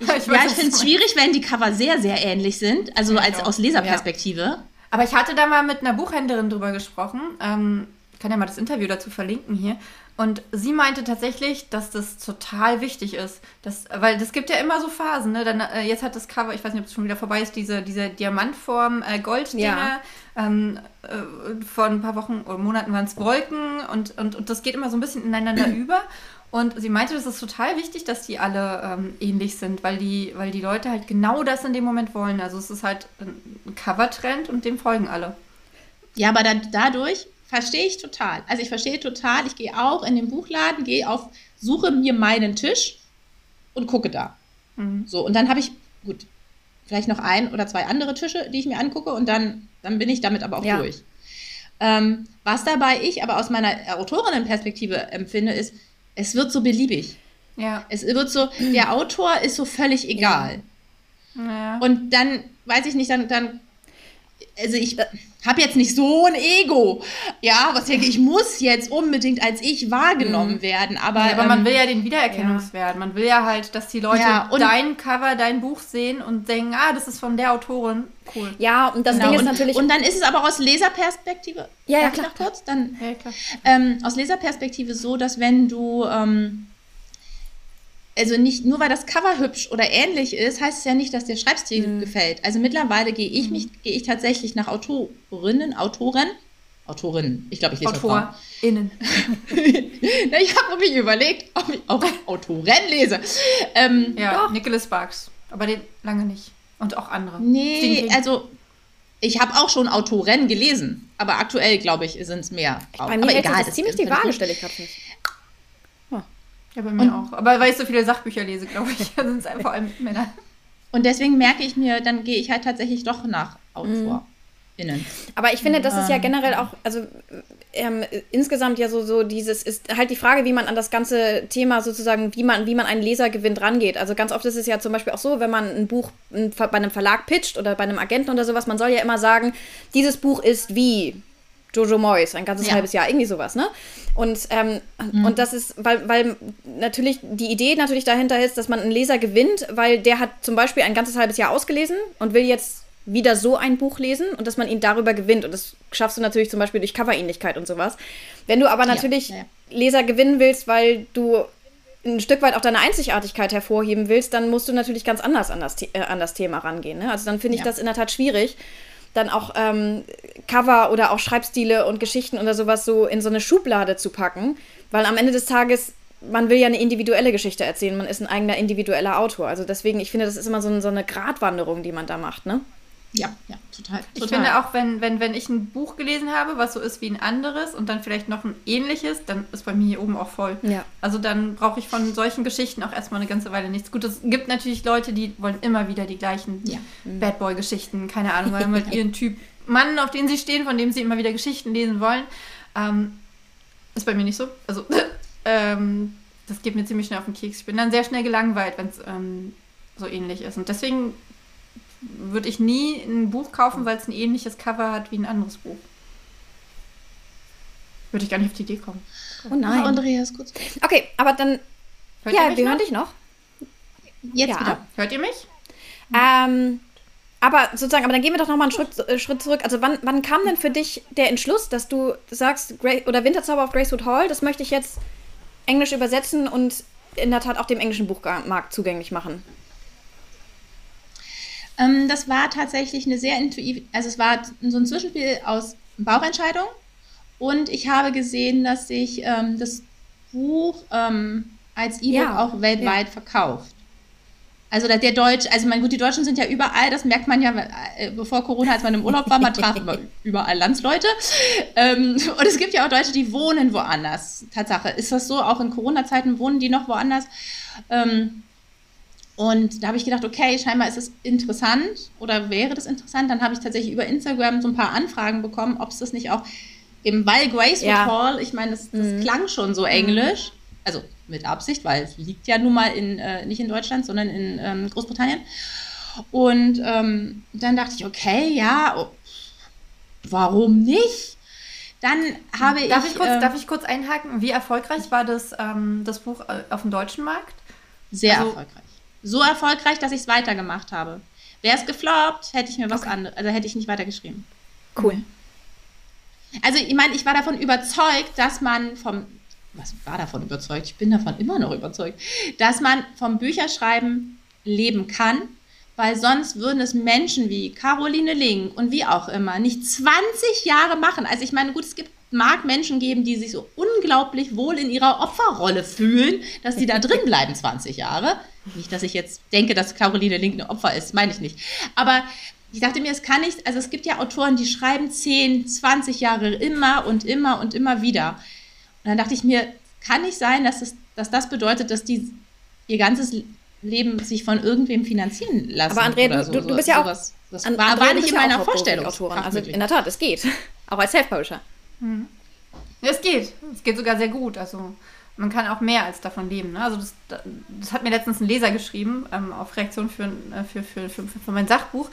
ich, ja, ich finde es schwierig, wenn die Cover sehr, sehr ähnlich sind, also als aus Leserperspektive. Ja. Aber ich hatte da mal mit einer Buchhändlerin drüber gesprochen. Ähm, ich kann ja mal das Interview dazu verlinken hier. Und sie meinte tatsächlich, dass das total wichtig ist. Dass, weil es gibt ja immer so Phasen. Ne? Dann, äh, jetzt hat das Cover, ich weiß nicht, ob es schon wieder vorbei ist, diese, diese Diamantform äh, Golddinger. Ja. Ähm, äh, vor ein paar Wochen oder Monaten waren es Wolken und, und, und das geht immer so ein bisschen ineinander <clears throat> über. Und sie meinte, das ist total wichtig, dass die alle ähm, ähnlich sind, weil die, weil die Leute halt genau das in dem Moment wollen. Also es ist halt ein Covertrend und dem folgen alle. Ja, aber dann dadurch verstehe ich total. Also ich verstehe total, ich gehe auch in den Buchladen, gehe auf, suche mir meinen Tisch und gucke da. Mhm. So, und dann habe ich, gut, vielleicht noch ein oder zwei andere Tische, die ich mir angucke und dann, dann bin ich damit aber auch ja. durch. Ähm, was dabei ich aber aus meiner Autorinnenperspektive empfinde, ist, es wird so beliebig. Ja. Es wird so, der Autor ist so völlig egal. Ja. Und dann, weiß ich nicht, dann, dann also ich habe jetzt nicht so ein Ego, ja, was denke ich muss jetzt unbedingt als ich wahrgenommen mhm. werden, aber ja, aber ähm, man will ja den Wiedererkennungswert, ja. man will ja halt, dass die Leute ja, dein Cover, dein Buch sehen und denken, ah, das ist von der Autorin, cool. Ja, und das genau. Ding ist natürlich und dann ist es aber aus Leserperspektive, ja, ja klar, kurz, dann ja, klar. Ähm, aus Leserperspektive so, dass wenn du ähm, also nicht nur weil das Cover hübsch oder ähnlich ist, heißt es ja nicht, dass der Schreibstil mhm. gefällt. Also mittlerweile gehe ich mhm. mich, gehe ich tatsächlich nach Autorinnen, Autoren, Autorinnen, ich glaube, ich lese AutorInnen. <laughs> ich habe mich überlegt, ob ich auch Autoren lese. Ähm, ja, doch. Nicholas Sparks, aber den lange nicht. Und auch andere. Nee, also ich habe auch schon Autoren gelesen, aber aktuell, glaube ich, sind es mehr. Bei mir aber egal, das ist ziemlich die Waage, stelle ich gerade fest. Ja, bei mir und, auch. Aber weil ich so viele Sachbücher lese, glaube ich, sind es vor allem Männer. Und deswegen merke ich mir, dann gehe ich halt tatsächlich doch nach Autor. Mhm. Aber ich finde, das ist ja ähm. generell auch, also ähm, insgesamt ja so, so dieses, ist halt die Frage, wie man an das ganze Thema sozusagen, wie man, wie man einen Leser gewinnt, rangeht. Also ganz oft ist es ja zum Beispiel auch so, wenn man ein Buch bei einem Verlag pitcht oder bei einem Agenten oder sowas, man soll ja immer sagen, dieses Buch ist wie Jojo Moyes, ein ganzes ja. halbes Jahr, irgendwie sowas, ne? Und, ähm, mhm. und das ist, weil, weil natürlich die Idee natürlich dahinter ist, dass man einen Leser gewinnt, weil der hat zum Beispiel ein ganzes halbes Jahr ausgelesen und will jetzt wieder so ein Buch lesen und dass man ihn darüber gewinnt. Und das schaffst du natürlich zum Beispiel durch Coverähnlichkeit und sowas. Wenn du aber natürlich ja, ja. Leser gewinnen willst, weil du ein Stück weit auch deine Einzigartigkeit hervorheben willst, dann musst du natürlich ganz anders an das, äh, an das Thema rangehen. Ne? Also dann finde ich das in der Tat schwierig dann auch ähm, Cover oder auch Schreibstile und Geschichten oder sowas so in so eine Schublade zu packen, weil am Ende des Tages man will ja eine individuelle Geschichte erzählen, man ist ein eigener individueller Autor. Also deswegen, ich finde, das ist immer so, so eine Gratwanderung, die man da macht, ne? Ja, ja, total. Ich finde auch, wenn, wenn, wenn ich ein Buch gelesen habe, was so ist wie ein anderes und dann vielleicht noch ein ähnliches, dann ist bei mir hier oben auch voll. Ja. Also dann brauche ich von solchen Geschichten auch erstmal eine ganze Weile nichts. Gut, es gibt natürlich Leute, die wollen immer wieder die gleichen ja. Bad Boy-Geschichten, keine Ahnung, weil <laughs> mit ihren Typ Mann, auf den sie stehen, von dem sie immer wieder Geschichten lesen wollen. Ähm, ist bei mir nicht so. Also, <laughs> ähm, das geht mir ziemlich schnell auf den Keks. Ich bin dann sehr schnell gelangweilt, wenn es ähm, so ähnlich ist. Und deswegen würde ich nie ein Buch kaufen, weil es ein ähnliches Cover hat wie ein anderes Buch. Würde ich gar nicht auf die Idee kommen. Oh nein. Oh, Andreas, kurz. Okay, aber dann. Hört ja, wir noch? hören dich noch. Jetzt ja. wieder. Hört ihr mich? Ähm, aber sozusagen, aber dann gehen wir doch nochmal einen Schritt, äh, Schritt zurück. Also wann, wann kam denn für dich der Entschluss, dass du sagst, Gra oder Winterzauber auf Gracewood Hall, das möchte ich jetzt englisch übersetzen und in der Tat auch dem englischen Buchmarkt zugänglich machen? Ähm, das war tatsächlich eine sehr intuitive, also es war so ein Zwischenspiel aus Bauchentscheidung und ich habe gesehen, dass sich ähm, das Buch ähm, als E-Book ja, auch weltweit ja. verkauft. Also der, Deutsch, also mein gut, die Deutschen sind ja überall, das merkt man ja, äh, bevor Corona, als man im Urlaub war, man traf immer <laughs> überall Landsleute. Ähm, und es gibt ja auch Deutsche, die wohnen woanders. Tatsache. Ist das so? Auch in Corona-Zeiten wohnen die noch woanders? Ähm, und da habe ich gedacht, okay, scheinbar ist es interessant oder wäre das interessant. Dann habe ich tatsächlich über Instagram so ein paar Anfragen bekommen, ob es das nicht auch im Weil Grace ja. Hall, ich meine, das, das mhm. klang schon so englisch. Also mit Absicht, weil es liegt ja nun mal in, äh, nicht in Deutschland, sondern in ähm, Großbritannien. Und ähm, dann dachte ich, okay, ja, oh, warum nicht? Dann habe darf ich. ich kurz, äh, darf ich kurz einhaken? Wie erfolgreich war das, ähm, das Buch äh, auf dem deutschen Markt? Sehr also, erfolgreich. So erfolgreich, dass ich es weitergemacht habe. Wäre es gefloppt, hätte ich mir was okay. anderes, also hätte ich nicht weitergeschrieben. Cool. Also, ich meine, ich war davon überzeugt, dass man vom was war davon überzeugt? Ich bin davon immer noch überzeugt, dass man vom Bücherschreiben leben kann, weil sonst würden es Menschen wie Caroline Ling und wie auch immer nicht 20 Jahre machen. Also ich meine, gut, es gibt mag Menschen geben, die sich so unglaublich wohl in ihrer Opferrolle fühlen, dass sie da drin bleiben 20 Jahre. Nicht, dass ich jetzt denke, dass Caroline Link ein Opfer ist, meine ich nicht. Aber ich dachte mir, es kann nicht, also es gibt ja Autoren, die schreiben 10, 20 Jahre immer und immer und immer wieder. Und dann dachte ich mir, kann nicht sein, dass, es, dass das bedeutet, dass die ihr ganzes Leben sich von irgendwem finanzieren lassen. Aber Andrea, so. du, du, bist ja auch. Sowas. Das an, war, war nicht in meiner Vorstellung. Also in der Tat, es geht. <laughs> Auch als Self-Publisher. Es geht. Es geht sogar sehr gut. Also man kann auch mehr als davon leben. Ne? Also das, das, hat mir letztens ein Leser geschrieben ähm, auf Reaktion für, äh, für, für, für, für mein Sachbuch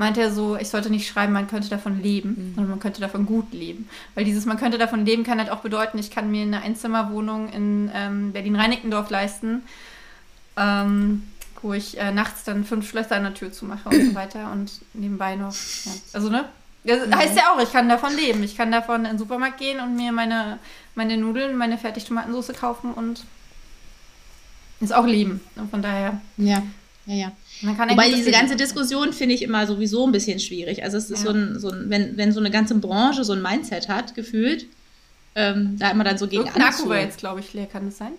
meinte er so, ich sollte nicht schreiben, man könnte davon leben, mhm. sondern man könnte davon gut leben. Weil dieses man könnte davon leben kann halt auch bedeuten, ich kann mir eine Einzimmerwohnung in ähm, Berlin-Reinickendorf leisten, ähm, wo ich äh, nachts dann fünf Schlösser an der Tür zumache und so weiter und nebenbei noch, ja. also ne, das mhm. heißt ja auch, ich kann davon leben. Ich kann davon in den Supermarkt gehen und mir meine, meine Nudeln, meine Fertigtomatensauce kaufen und ist auch leben. Und von daher. Ja, ja, ja. Wobei diese ganze Diskussion finde ich immer sowieso ein bisschen schwierig. Also es ist ja. so ein, so ein wenn, wenn so eine ganze Branche so ein Mindset hat, gefühlt, ähm, da immer dann so gegen Irgendein Akku war jetzt, glaube ich, leer, kann das sein?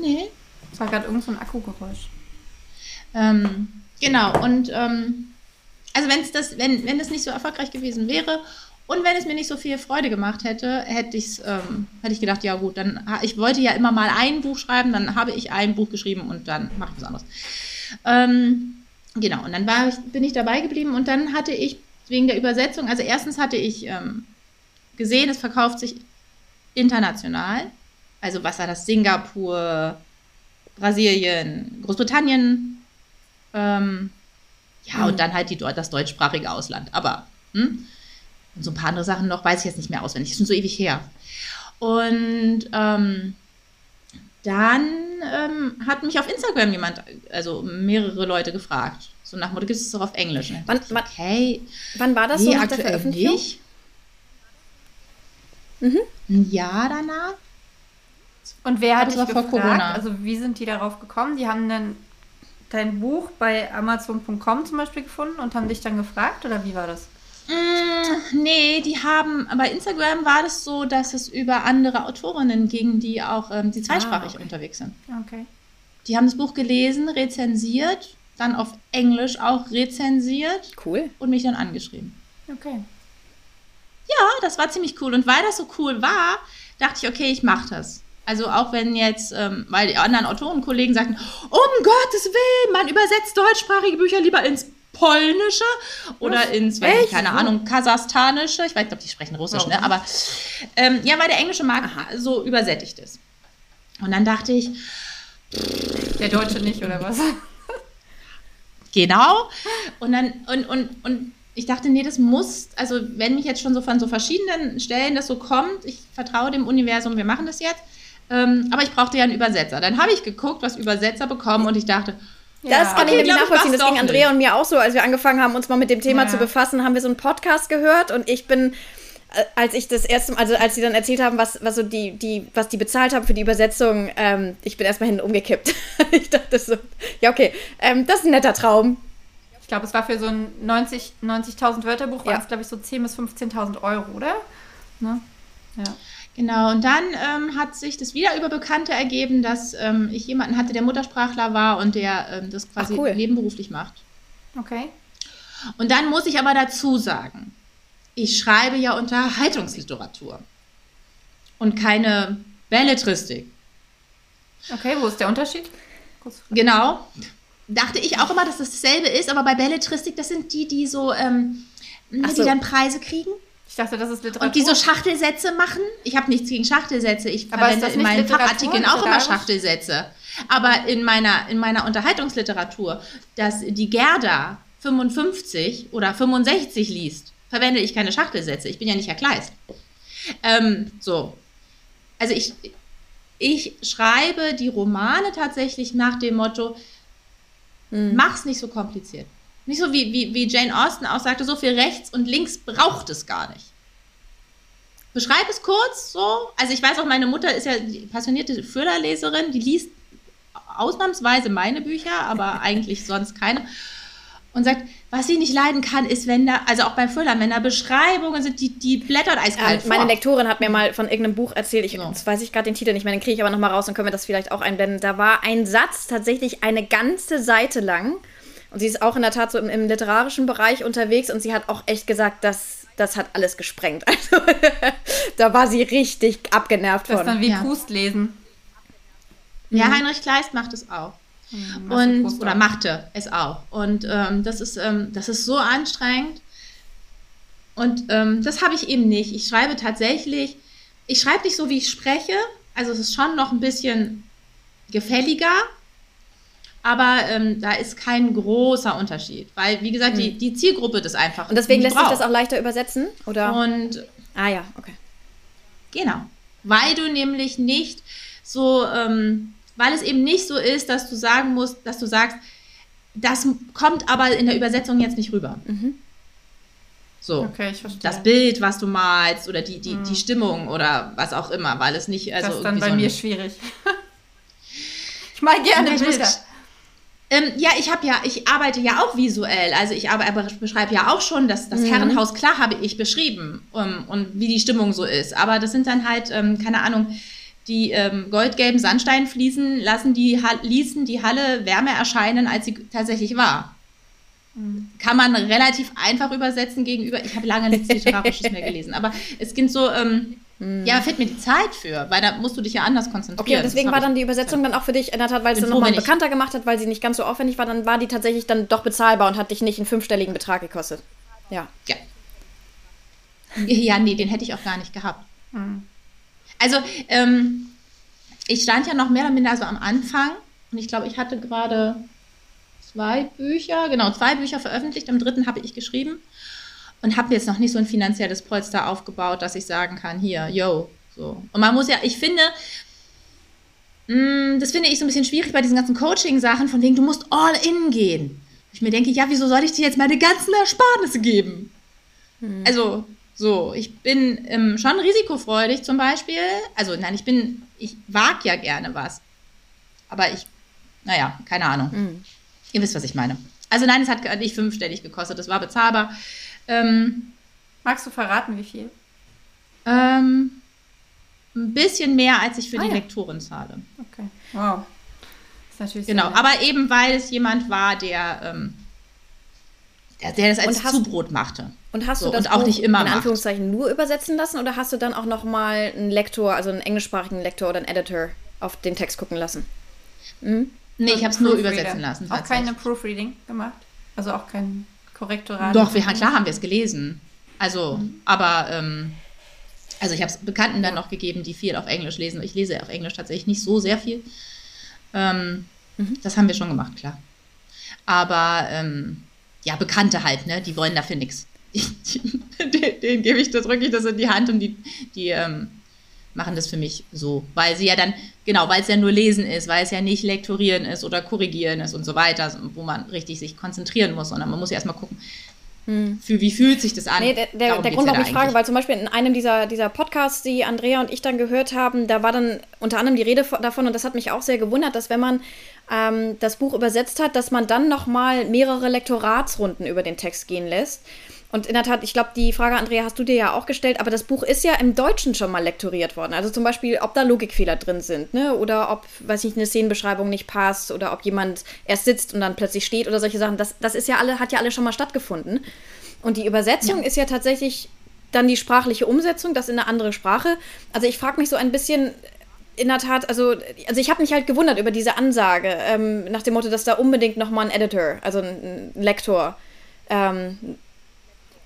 Nee. Es war gerade irgend so ein Akkugeräusch. Ähm, genau, und ähm, also wenn's das, wenn, wenn das nicht so erfolgreich gewesen wäre und wenn es mir nicht so viel Freude gemacht hätte, hätte, ich's, ähm, hätte ich gedacht, ja gut, dann ich wollte ja immer mal ein Buch schreiben, dann habe ich ein Buch geschrieben und dann mache ich was anderes. Ähm, genau, und dann war ich, bin ich dabei geblieben und dann hatte ich wegen der Übersetzung, also erstens hatte ich ähm, gesehen, es verkauft sich international. Also was war das? Singapur, Brasilien, Großbritannien, ähm, ja, mhm. und dann halt die, das deutschsprachige Ausland. Aber, hm? Und so ein paar andere Sachen noch, weiß ich jetzt nicht mehr auswendig. Das ist schon so ewig her. Und ähm, dann ähm, hat mich auf Instagram jemand, also mehrere Leute gefragt. So nach Motto, gibt es doch auf Englisch? Wann, wann, okay. wann war das nee, so Veröffentlichung? Nicht. Mhm. Ein Jahr danach. Und wer hat dich gefragt? Corona. Also wie sind die darauf gekommen? Die haben dann dein Buch bei Amazon.com zum Beispiel gefunden und haben dich dann gefragt oder wie war das? Mm, nee, die haben, bei Instagram war das so, dass es über andere Autorinnen ging, die auch, ähm, die zweisprachig ah, okay. unterwegs sind. Okay. Die haben das Buch gelesen, rezensiert, dann auf Englisch auch rezensiert. Cool. Und mich dann angeschrieben. Okay. Ja, das war ziemlich cool. Und weil das so cool war, dachte ich, okay, ich mache das. Also auch wenn jetzt, ähm, weil die anderen Autorenkollegen sagten, um Gottes Willen, man übersetzt deutschsprachige Bücher lieber ins Polnische oder Was? ins, weiß ich, keine Ahnung, Kasachstanische. Ich weiß, glaube, die sprechen Russisch, oh. ne? Aber ähm, ja, weil der englische Markt Aha. so übersättigt ist. Und dann dachte ich, der Deutsche nicht, oder was? genau. Und dann, und, und, und ich dachte, nee, das muss, also wenn mich jetzt schon so von so verschiedenen Stellen das so kommt, ich vertraue dem Universum, wir machen das jetzt. Ähm, aber ich brauchte ja einen Übersetzer. Dann habe ich geguckt, was Übersetzer bekommen und ich dachte, ja. Das kann okay, ich nämlich nachvollziehen. Das ging Andrea und mir auch so, als wir angefangen haben, uns mal mit dem Thema ja. zu befassen, haben wir so einen Podcast gehört und ich bin, äh, als ich das erste Mal, also als sie dann erzählt haben, was, was so die, die, was die bezahlt haben für die Übersetzung, ähm, ich bin erstmal hin umgekippt. <laughs> ich dachte so, ja, okay, ähm, das ist ein netter Traum. Ich glaube, es war für so ein 90.000 90 Wörterbuch, ja. waren es, glaube ich, so 10.000 bis 15.000 Euro, oder? Ne? Ja. Genau, und dann ähm, hat sich das wieder über Bekannte ergeben, dass ähm, ich jemanden hatte, der Muttersprachler war und der ähm, das quasi Ach, cool. nebenberuflich macht. Okay. Und dann muss ich aber dazu sagen, ich schreibe ja Unterhaltungsliteratur und keine Belletristik. Okay, wo ist der Unterschied? Genau. Dachte ich auch immer, dass das dasselbe ist, aber bei Belletristik, das sind die, die so, ähm, ne, so. die dann Preise kriegen Ich dachte, das ist Literatur. und die so Schachtelsätze machen. Ich habe nichts gegen Schachtelsätze. Ich Aber verwende in meinen Literatur, Fachartikeln auch immer? Schachtelsätze. Aber in meiner, in meiner Unterhaltungsliteratur, dass die Gerda 55 oder 65 liest, verwende ich keine Schachtelsätze. Ich bin ja nicht Herr Kleist. Ähm, so. Also ich, ich schreibe die Romane tatsächlich nach dem Motto, mach's nicht so kompliziert. Nicht so wie, wie, wie Jane Austen auch sagte, so viel rechts und links braucht es gar nicht. Beschreib es kurz so. Also ich weiß auch, meine Mutter ist ja die passionierte Füllerleserin, die liest ausnahmsweise meine Bücher, aber <laughs> eigentlich sonst keine. Und sagt, was sie nicht leiden kann, ist, wenn da, also auch beim Füllern, wenn da Beschreibungen sind, die, die blättert eiskalt Ähm, meine vor. Lektorin hat mir mal von irgendeinem Buch erzählt, ich jetzt weiß ich gerade den Titel nicht mehr, den kriege ich aber nochmal raus, dann können wir das vielleicht auch einblenden. Da war ein Satz tatsächlich eine ganze Seite lang und sie ist auch in der Tat so im, im literarischen Bereich unterwegs und sie hat auch echt gesagt, dass das hat alles gesprengt. <laughs> Also da war sie richtig abgenervt Das ist dann von. wie Ja. Proust lesen. Ja, Heinrich Kleist macht es auch. Marcel und oder auch. machte es auch. Und ähm, das, ist, ähm, das ist so anstrengend. Und ähm, das habe ich eben nicht. Ich schreibe tatsächlich, ich schreibe nicht so, wie ich spreche. Also es ist schon noch ein bisschen gefälliger. Aber ähm, da ist kein großer Unterschied. Weil, wie gesagt, die, die Zielgruppe das einfach. Und deswegen lässt sich das auch leichter übersetzen? Oder? Und ah ja, okay. Genau. Weil du nämlich nicht so, ähm, weil es eben nicht so ist, dass du sagen musst, dass du sagst, das kommt aber in der Übersetzung jetzt nicht rüber. So. Okay, ich verstehe. Das Bild, was du malst oder die, die, die Stimmung oder was auch immer, weil es nicht, also das ist dann bei so mir schwierig. <laughs> ich mal gerne Ja, ich muss- Bilder. Ähm, ja, ich habe ja, ich arbeite ja auch visuell. Also ich aber, beschreibe ja auch schon, dass das Herrenhaus klar habe ich beschrieben um, und wie die Stimmung so ist. Aber das sind dann halt, ähm, keine Ahnung, die ähm, goldgelben Sandsteinfliesen lassen die, Ha- ließen die Halle wärmer erscheinen, als sie tatsächlich war. Kann man relativ einfach übersetzen gegenüber. Ich habe lange nichts Literarisches mehr gelesen, aber es gibt so, ähm, ja, fehlt mir die Zeit für, weil da musst du dich ja anders konzentrieren. Okay, deswegen war dann die Übersetzung dann auch für dich in der Tat, weil es dann nochmal bekannter gemacht hat, weil sie nicht ganz so aufwendig war, dann war die tatsächlich dann doch bezahlbar und hat dich nicht einen fünfstelligen Betrag gekostet. Ja. Ja. Ja, nee, den hätte ich auch gar nicht gehabt. Also, ähm, ich stand ja noch mehr oder minder so am Anfang und ich glaube, ich hatte gerade zwei Bücher, genau, zwei Bücher veröffentlicht. Am dritten habe ich geschrieben und habe jetzt noch nicht so ein finanzielles Polster aufgebaut, dass ich sagen kann, hier, yo, so. Und man muss ja, ich finde, mh, das finde ich so ein bisschen schwierig bei diesen ganzen Coaching-Sachen, von wegen, du musst all in gehen. Ich mir denke, ja, wieso soll ich dir jetzt meine ganzen Ersparnisse geben? Also, so, ich bin ähm, schon risikofreudig zum Beispiel. Also, nein, ich bin, ich wage ja gerne was. Aber ich, naja, keine Ahnung. Ihr wisst, was ich meine. Also, nein, es hat nicht fünfstellig gekostet, es war bezahlbar. Ähm, Magst du verraten, wie viel? ähm, ein bisschen mehr, als ich für Ah, die ja. Lektorin zahle. Okay. Wow. ist natürlich Genau, aber eben weil es jemand war, der, ähm, der, der das als Und hast- Zubrot machte. Und hast So, du das und auch Buch nicht immer in macht. Anführungszeichen nur übersetzen lassen oder hast du dann auch noch mal einen Lektor, also einen englischsprachigen Lektor oder einen Editor auf den Text gucken lassen? Nee, ich habe es nur übersetzen lassen. Auch keine. Proofreading gemacht? Also auch kein Korrektorat? Doch, wir, klar haben wir es gelesen. Also, aber, ähm, also ich habe es Bekannten dann noch gegeben, die viel auf Englisch lesen. Ich lese auf Englisch tatsächlich nicht so sehr viel. Ähm, Das haben wir schon gemacht, klar. Aber, ähm, ja, Bekannte halt, ne, die wollen dafür nichts. <laughs> Den, denen gebe ich, da drücke ich das in die Hand und die, die ähm, machen das für mich so. Weil sie ja dann, genau, weil es ja nur lesen ist, weil es ja nicht lektorieren ist oder korrigieren ist und so weiter, wo man richtig sich konzentrieren muss, sondern man muss ja erstmal gucken, für wie fühlt sich das an. Nee, der, der, der Grund, ja warum da ich frage, weil zum Beispiel in einem dieser, dieser Podcasts, die Andrea und ich dann gehört haben, da war dann unter anderem die Rede von- davon und das hat mich auch sehr gewundert, dass wenn man ähm, das Buch übersetzt hat, dass man dann nochmal mehrere Lektoratsrunden über den Text gehen lässt. Und in der Tat, ich glaube, die Frage, Andrea, hast du dir ja auch gestellt, aber das Buch ist ja im Deutschen schon mal lektoriert worden. Also zum Beispiel, ob da Logikfehler drin sind, ne? Oder ob, weiß ich, eine Szenenbeschreibung nicht passt oder ob jemand erst sitzt und dann plötzlich steht oder solche Sachen. Das, das ist ja alle, hat ja alle schon mal stattgefunden. Und die Übersetzung ja. ist ja tatsächlich dann die sprachliche Umsetzung, das in eine andere Sprache. Also ich frage mich so ein bisschen, in der Tat, also, also ich habe mich halt gewundert über diese Ansage, ähm, nach dem Motto, dass da unbedingt nochmal ein Editor, also ein, ein Lektor, ähm,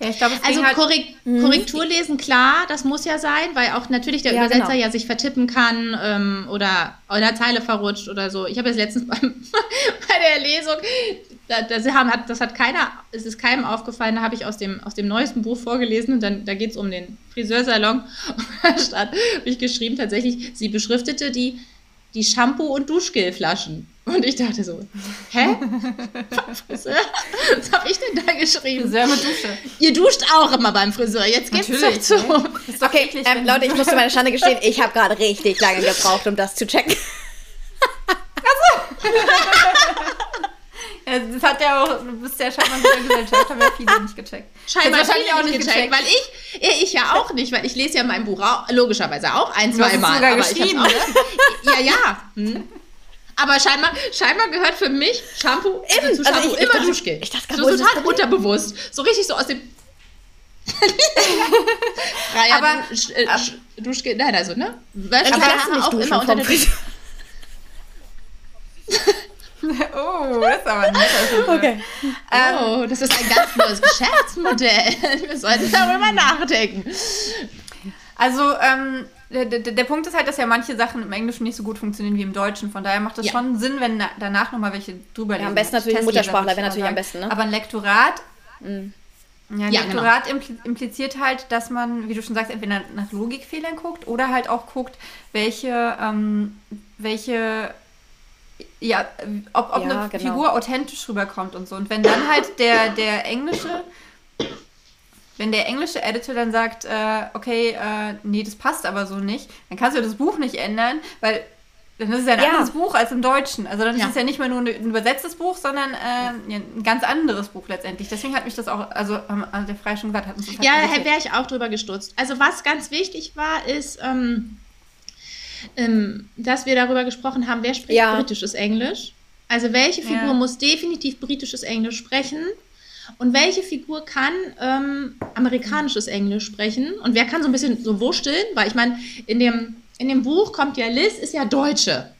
ja, glaub, also halt Korrekt mhm. Korrektur lesen, klar, das muss ja sein, weil auch natürlich der ja, Übersetzer genau. ja sich vertippen kann ähm, oder in der Zeile verrutscht oder so. Ich habe jetzt letztens <laughs> beim, bei der Lesung, da, das, haben, das hat keiner, es ist keinem aufgefallen, da habe ich aus dem, aus dem neuesten Buch vorgelesen und dann da geht es um den Friseursalon. Und <laughs> da habe ich geschrieben, tatsächlich, sie beschriftete die die Shampoo- und Duschgelflaschen. Und ich dachte so, hä? Was <laughs> <laughs> habe ich denn da geschrieben? Friseur mit Dusche. Ihr duscht auch immer beim Friseur. Jetzt geht's Natürlich, doch zu. Ne? Okay, eklig, ähm, Leute, ich muss zu meiner Schande gestehen, ich habe gerade richtig lange gebraucht, um das zu checken. Also. <laughs> Ja, das hat ja auch, du bist ja scheinbar in der Gesellschaft, haben ja viele nicht gecheckt. Scheinbar wahrscheinlich auch nicht gecheckt, gecheckt, weil ich, ich ja auch nicht, weil ich lese ja mein Buch auch, logischerweise auch ein, zwei Mal. Sogar aber geschrieben, ich auch, Ja, ja. Hm. Aber scheinbar, scheinbar gehört für mich Shampoo, Eben, also zu Shampoo also ich, immer ich Duschgel. Ich dachte so total unterbewusst. So richtig so aus dem <laughs> Freier aber, Dusch, äh, Duschgel, nein, also, ne? Wäsche also auch immer unter der Dusche. <laughs> Oh, das ist aber nett. Okay. Ähm, oh, das ist ein ganz neues Geschäftsmodell. Wir sollten darüber nachdenken. Also, ähm, der, der, der, Punkt ist halt, dass ja manche Sachen im Englischen nicht so gut funktionieren wie im Deutschen. Von daher macht es ja. schon Sinn, wenn danach nochmal welche drüber lesen. Ja, am besten natürlich ein Muttersprachler, wäre natürlich am besten. Ne? Aber ein Lektorat. Mhm. Ja, ein ja, Lektorat genau. impliziert halt, dass man, wie du schon sagst, entweder nach Logikfehlern guckt oder halt auch guckt, welche, ähm, welche ja, ob, ob ja, eine genau. Figur authentisch rüberkommt und so. Und wenn dann halt der, der englische, wenn der englische Editor dann sagt, äh, okay, äh, nee, das passt aber so nicht, dann kannst du das Buch nicht ändern, weil dann ist es ja ein ja. anderes Buch als im Deutschen. Also dann ist es ja nicht mehr nur ein übersetztes Buch, sondern äh, ein ganz anderes Buch letztendlich. Deswegen hat mich das auch, also, also der Freie schon gesagt, hat uns das halt Ja, wäre ich auch drüber gestutzt. Also was ganz wichtig war, ist, ähm, ähm, dass wir darüber gesprochen haben, wer spricht ja. britisches Englisch. Also welche Figur ja. muss definitiv britisches Englisch sprechen und welche Figur kann ähm, amerikanisches Englisch sprechen und wer kann so ein bisschen so wursteln, weil ich meine, in dem, in dem Buch kommt ja Liz, ist ja Deutsche.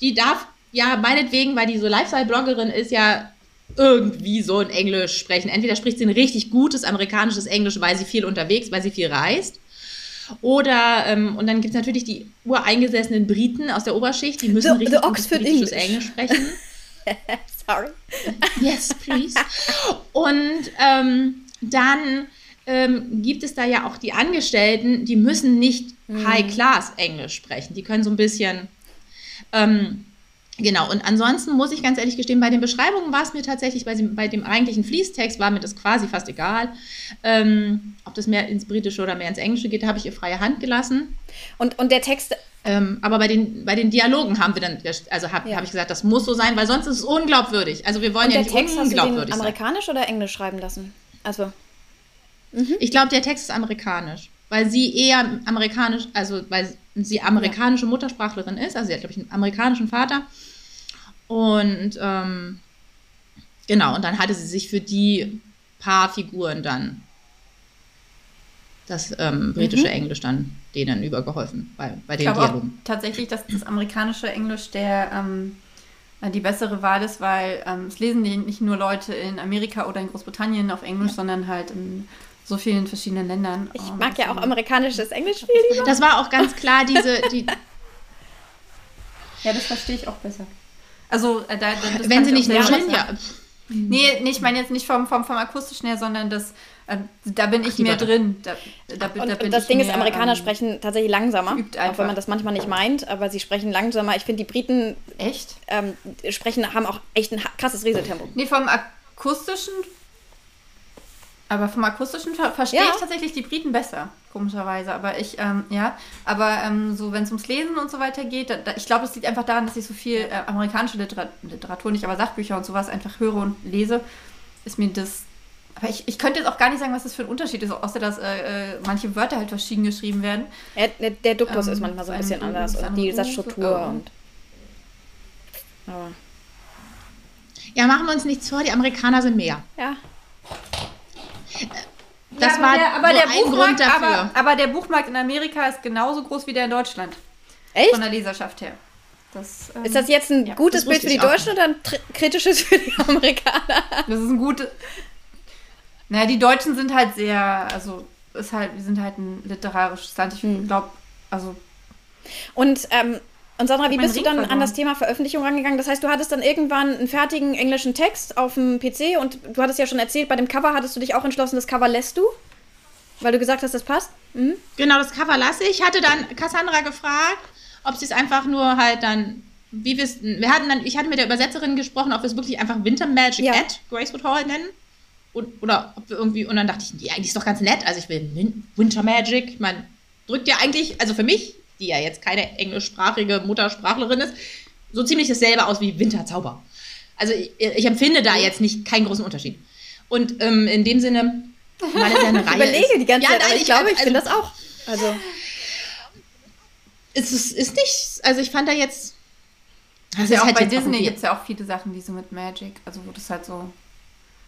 Die darf ja meinetwegen, weil die so Lifestyle-Bloggerin ist, ja irgendwie so ein Englisch sprechen. Entweder spricht sie ein richtig gutes amerikanisches Englisch, weil sie viel unterwegs, weil sie viel reist. Oder, ähm, und dann gibt es natürlich die ureingesessenen Briten aus der Oberschicht, die müssen the, richtig the Oxford English. Englisch sprechen. <laughs> Sorry. <laughs> Yes, please. Und ähm, dann ähm, gibt es da ja auch die Angestellten, die müssen nicht mhm. High-Class Englisch sprechen. Die können so ein bisschen ähm, Genau, und ansonsten muss ich ganz ehrlich gestehen, bei den Beschreibungen war es mir tatsächlich, bei dem, bei dem eigentlichen Fließtext war mir das quasi fast egal. Ähm, ob das mehr ins Britische oder mehr ins Englische geht, habe ich ihr freie Hand gelassen. Und, und der Text. Ähm, aber bei den, bei den Dialogen haben wir dann, also habe ja. hab ich gesagt, das muss so sein, weil sonst ist es unglaubwürdig. Also wir wollen und ja nicht Text unglaubwürdig hast du den amerikanisch oder englisch schreiben lassen? Also. Mhm. Ich glaube, der Text ist amerikanisch, weil sie eher amerikanisch, also weil sie amerikanische. Muttersprachlerin ist, also sie hat, glaube ich, einen amerikanischen Vater. Und ähm, genau, und dann hatte sie sich für die paar Figuren dann das ähm, britische mhm. Englisch dann denen übergeholfen bei, bei den ich Dialogen. Auch tatsächlich, dass das amerikanische Englisch der ähm, die bessere Wahl ist, weil ähm, es lesen nicht nur Leute in Amerika oder in Großbritannien auf Englisch, ja. sondern halt in so vielen verschiedenen Ländern. Ich um, mag ja auch amerikanisches Englisch viel Das war auch ganz klar diese. Die <laughs> ja, das verstehe ich auch besser. Also, äh, da, das wenn sie nicht lernen, ja. Nee, nee, ich meine jetzt nicht vom, vom, vom akustischen her, sondern das, äh, da bin ich mehr drin. Da, da, und, da und das Ding mehr, ist, Amerikaner ähm, sprechen tatsächlich langsamer, auch wenn man das manchmal nicht meint, aber sie sprechen langsamer. Ich finde, die Briten echt ähm, sprechen, haben auch echt ein krasses Resetempo. Nee, vom akustischen Aber vom akustischen ver verstehe ja. ich tatsächlich die Briten besser, komischerweise. Aber ich, ähm, ja, aber ähm, so, wenn es ums Lesen und so weiter geht, da, da, ich glaube, es liegt einfach daran, dass ich so viel äh, amerikanische Literat Literatur, nicht aber Sachbücher und sowas einfach höre und lese, ist mir das. Aber ich, ich könnte jetzt auch gar nicht sagen, was das für ein Unterschied ist, außer dass äh, äh, manche Wörter halt verschieden geschrieben werden. Ja, der Duktus ähm, ist manchmal so ein bisschen anders und die Satzstruktur und. Aber. Ja, machen wir uns nichts vor, die Amerikaner sind mehr. Ja. Das ja, war der, aber so der ein Grund dafür. Aber, aber, der Buchmarkt in Amerika ist genauso groß wie der in Deutschland. Echt? Von der Leserschaft her. Das, ähm, ist das jetzt ein ja, gutes Bild für die Deutschen oder ein kritisches für die Amerikaner? Das ist ein gutes. Naja, die Deutschen sind halt sehr, also ist halt, wir sind halt ein literarisches Land. Ich hm. glaube, also. Und ähm, und Sandra, wie bist du dann an das Thema Veröffentlichung rangegangen? Das heißt, du hattest dann irgendwann einen fertigen englischen Text auf dem PC und du hattest ja schon erzählt, bei dem Cover hattest du dich auch entschlossen, das Cover lässt du? Weil du gesagt hast, das passt? Mhm. Genau, das Cover lasse ich. Ich hatte dann Cassandra gefragt, ob sie es einfach nur halt dann, wie wir es, wir hatten dann, ich hatte mit der Übersetzerin gesprochen, ob wir es wirklich einfach Winter Magic ja. at Gracewood Hall nennen. Und, oder ob wir irgendwie, und dann dachte ich, ja, eigentlich ist doch ganz nett. Also ich will Winter Magic, man drückt ja eigentlich, also für mich die ja jetzt keine englischsprachige Muttersprachlerin ist, so ziemlich dasselbe aus wie Winterzauber. Also ich, ich empfinde da jetzt nicht keinen großen Unterschied. Und ähm, in dem Sinne, weil es ja eine Reihe überlege ist. die ganze ja, Zeit, nein, ich, ich glaube, ich also, finde das auch. Also es ist, ist nicht, also ich fand da jetzt. Also ja auch halt bei Disney gibt es ja auch viele Sachen, die so mit Magic, also wo das halt so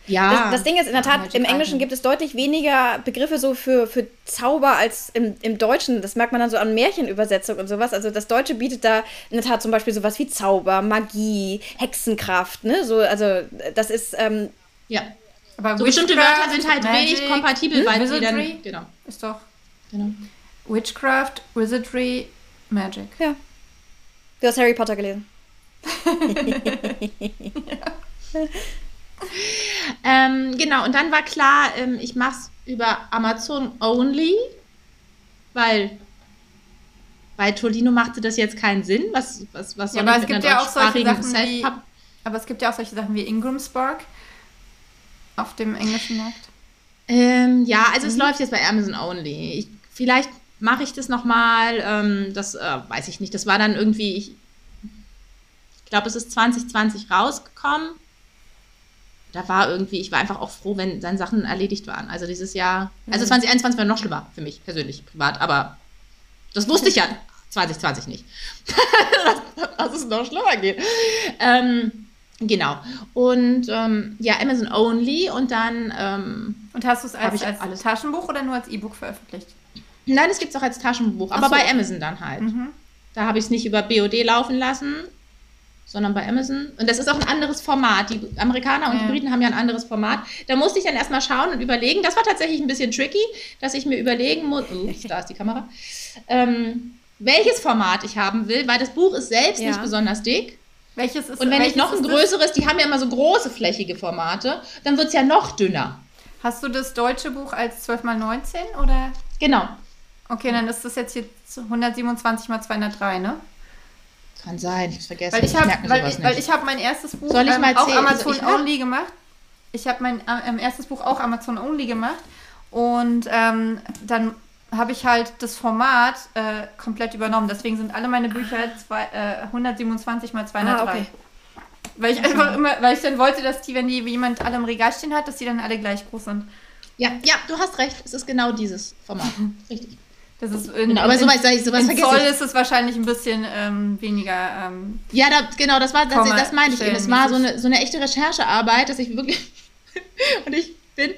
ja. Das, das, Ding ist, in der Tat, im Englischen gibt es deutlich weniger Begriffe so für, für Zauber als im, im Deutschen. Das merkt man dann so an Märchenübersetzung und sowas. Also das Deutsche bietet da in der Tat zum Beispiel sowas wie Zauber, Magie, Hexenkraft, ne? So, also das ist. Ähm, ja. Aber so bestimmte Wörter sind halt Magic, wenig kompatibel, hm? weil Wizardry, sie dann. Genau. Ist doch. Genau. Witchcraft, Wizardry, Magic. Ja. Du hast Harry Potter gelesen. <laughs> <laughs> ja. <laughs> ähm, genau, und dann war klar, ähm, ich mache es über Amazon Only, weil bei Tolino machte das jetzt keinen Sinn. Was, was, was ja, aber es gibt ja auch solche Sachen wie, Aber es gibt ja auch solche Sachen wie Ingram Spark auf dem englischen Markt. Ähm, ja, also mhm. es läuft jetzt bei Amazon Only. Ich, vielleicht mache ich das nochmal. Ähm, das äh, weiß ich nicht. Das war dann irgendwie, ich, ich glaube, es ist 2020 rausgekommen da war irgendwie, ich war einfach auch froh, wenn dann Sachen erledigt waren. Also dieses Jahr, also 2021 mhm. war noch schlimmer für mich persönlich, privat, aber das wusste ich ja 2020 nicht. <laughs> dass, es noch schlimmer geht. Ähm, genau. Und ähm, ja, Amazon Only und dann. Ähm, und hast du es als, als alles. Taschenbuch oder nur als E-Book veröffentlicht? Nein, es gibt es auch als Taschenbuch, aber so. bei Amazon dann halt. Mhm. Da habe ich es nicht über BOD laufen lassen, sondern bei Amazon. Und das ist auch ein anderes Format. Die Amerikaner und ja. die Briten haben ja ein anderes Format. Da musste ich dann erstmal schauen und überlegen. Das war tatsächlich ein bisschen tricky, dass ich mir überlegen muss, <laughs> oh, da ist die Kamera, ähm, welches Format ich haben will, weil das Buch ist selbst ja. nicht besonders dick. Welches ist Und wenn ich noch ein größeres, die haben ja immer so große flächige Formate, dann wird es ja noch dünner. Hast du das deutsche Buch als 12x19 oder? Genau. Okay, dann ist das jetzt hier 127 mal 203, ne? Kann sein, ich vergesse. Weil ich habe weil ich, weil ich hab mein erstes Buch Soll ich mal ähm, auch Amazon Only gemacht. Ich habe mein ähm, erstes Buch auch Amazon Only gemacht und ähm, dann habe ich halt das Format äh, komplett übernommen. Deswegen sind alle meine Bücher zwei, äh, 127 mal 203. Ah, okay. Weil ich einfach immer, weil ich dann wollte, dass die, wenn die jemand alle im Regal stehen hat, dass die dann alle gleich groß sind. Ja, ja, du hast recht. Es ist genau dieses Format. <laughs> Richtig. Das ist in, genau, aber sowas, in, sowas in Zoll ist es wahrscheinlich ein bisschen ähm, weniger. Ähm, ja, da, genau, das war das, das meine ich eben. Es war so eine, so eine echte Recherchearbeit, dass ich wirklich <laughs> und ich bin,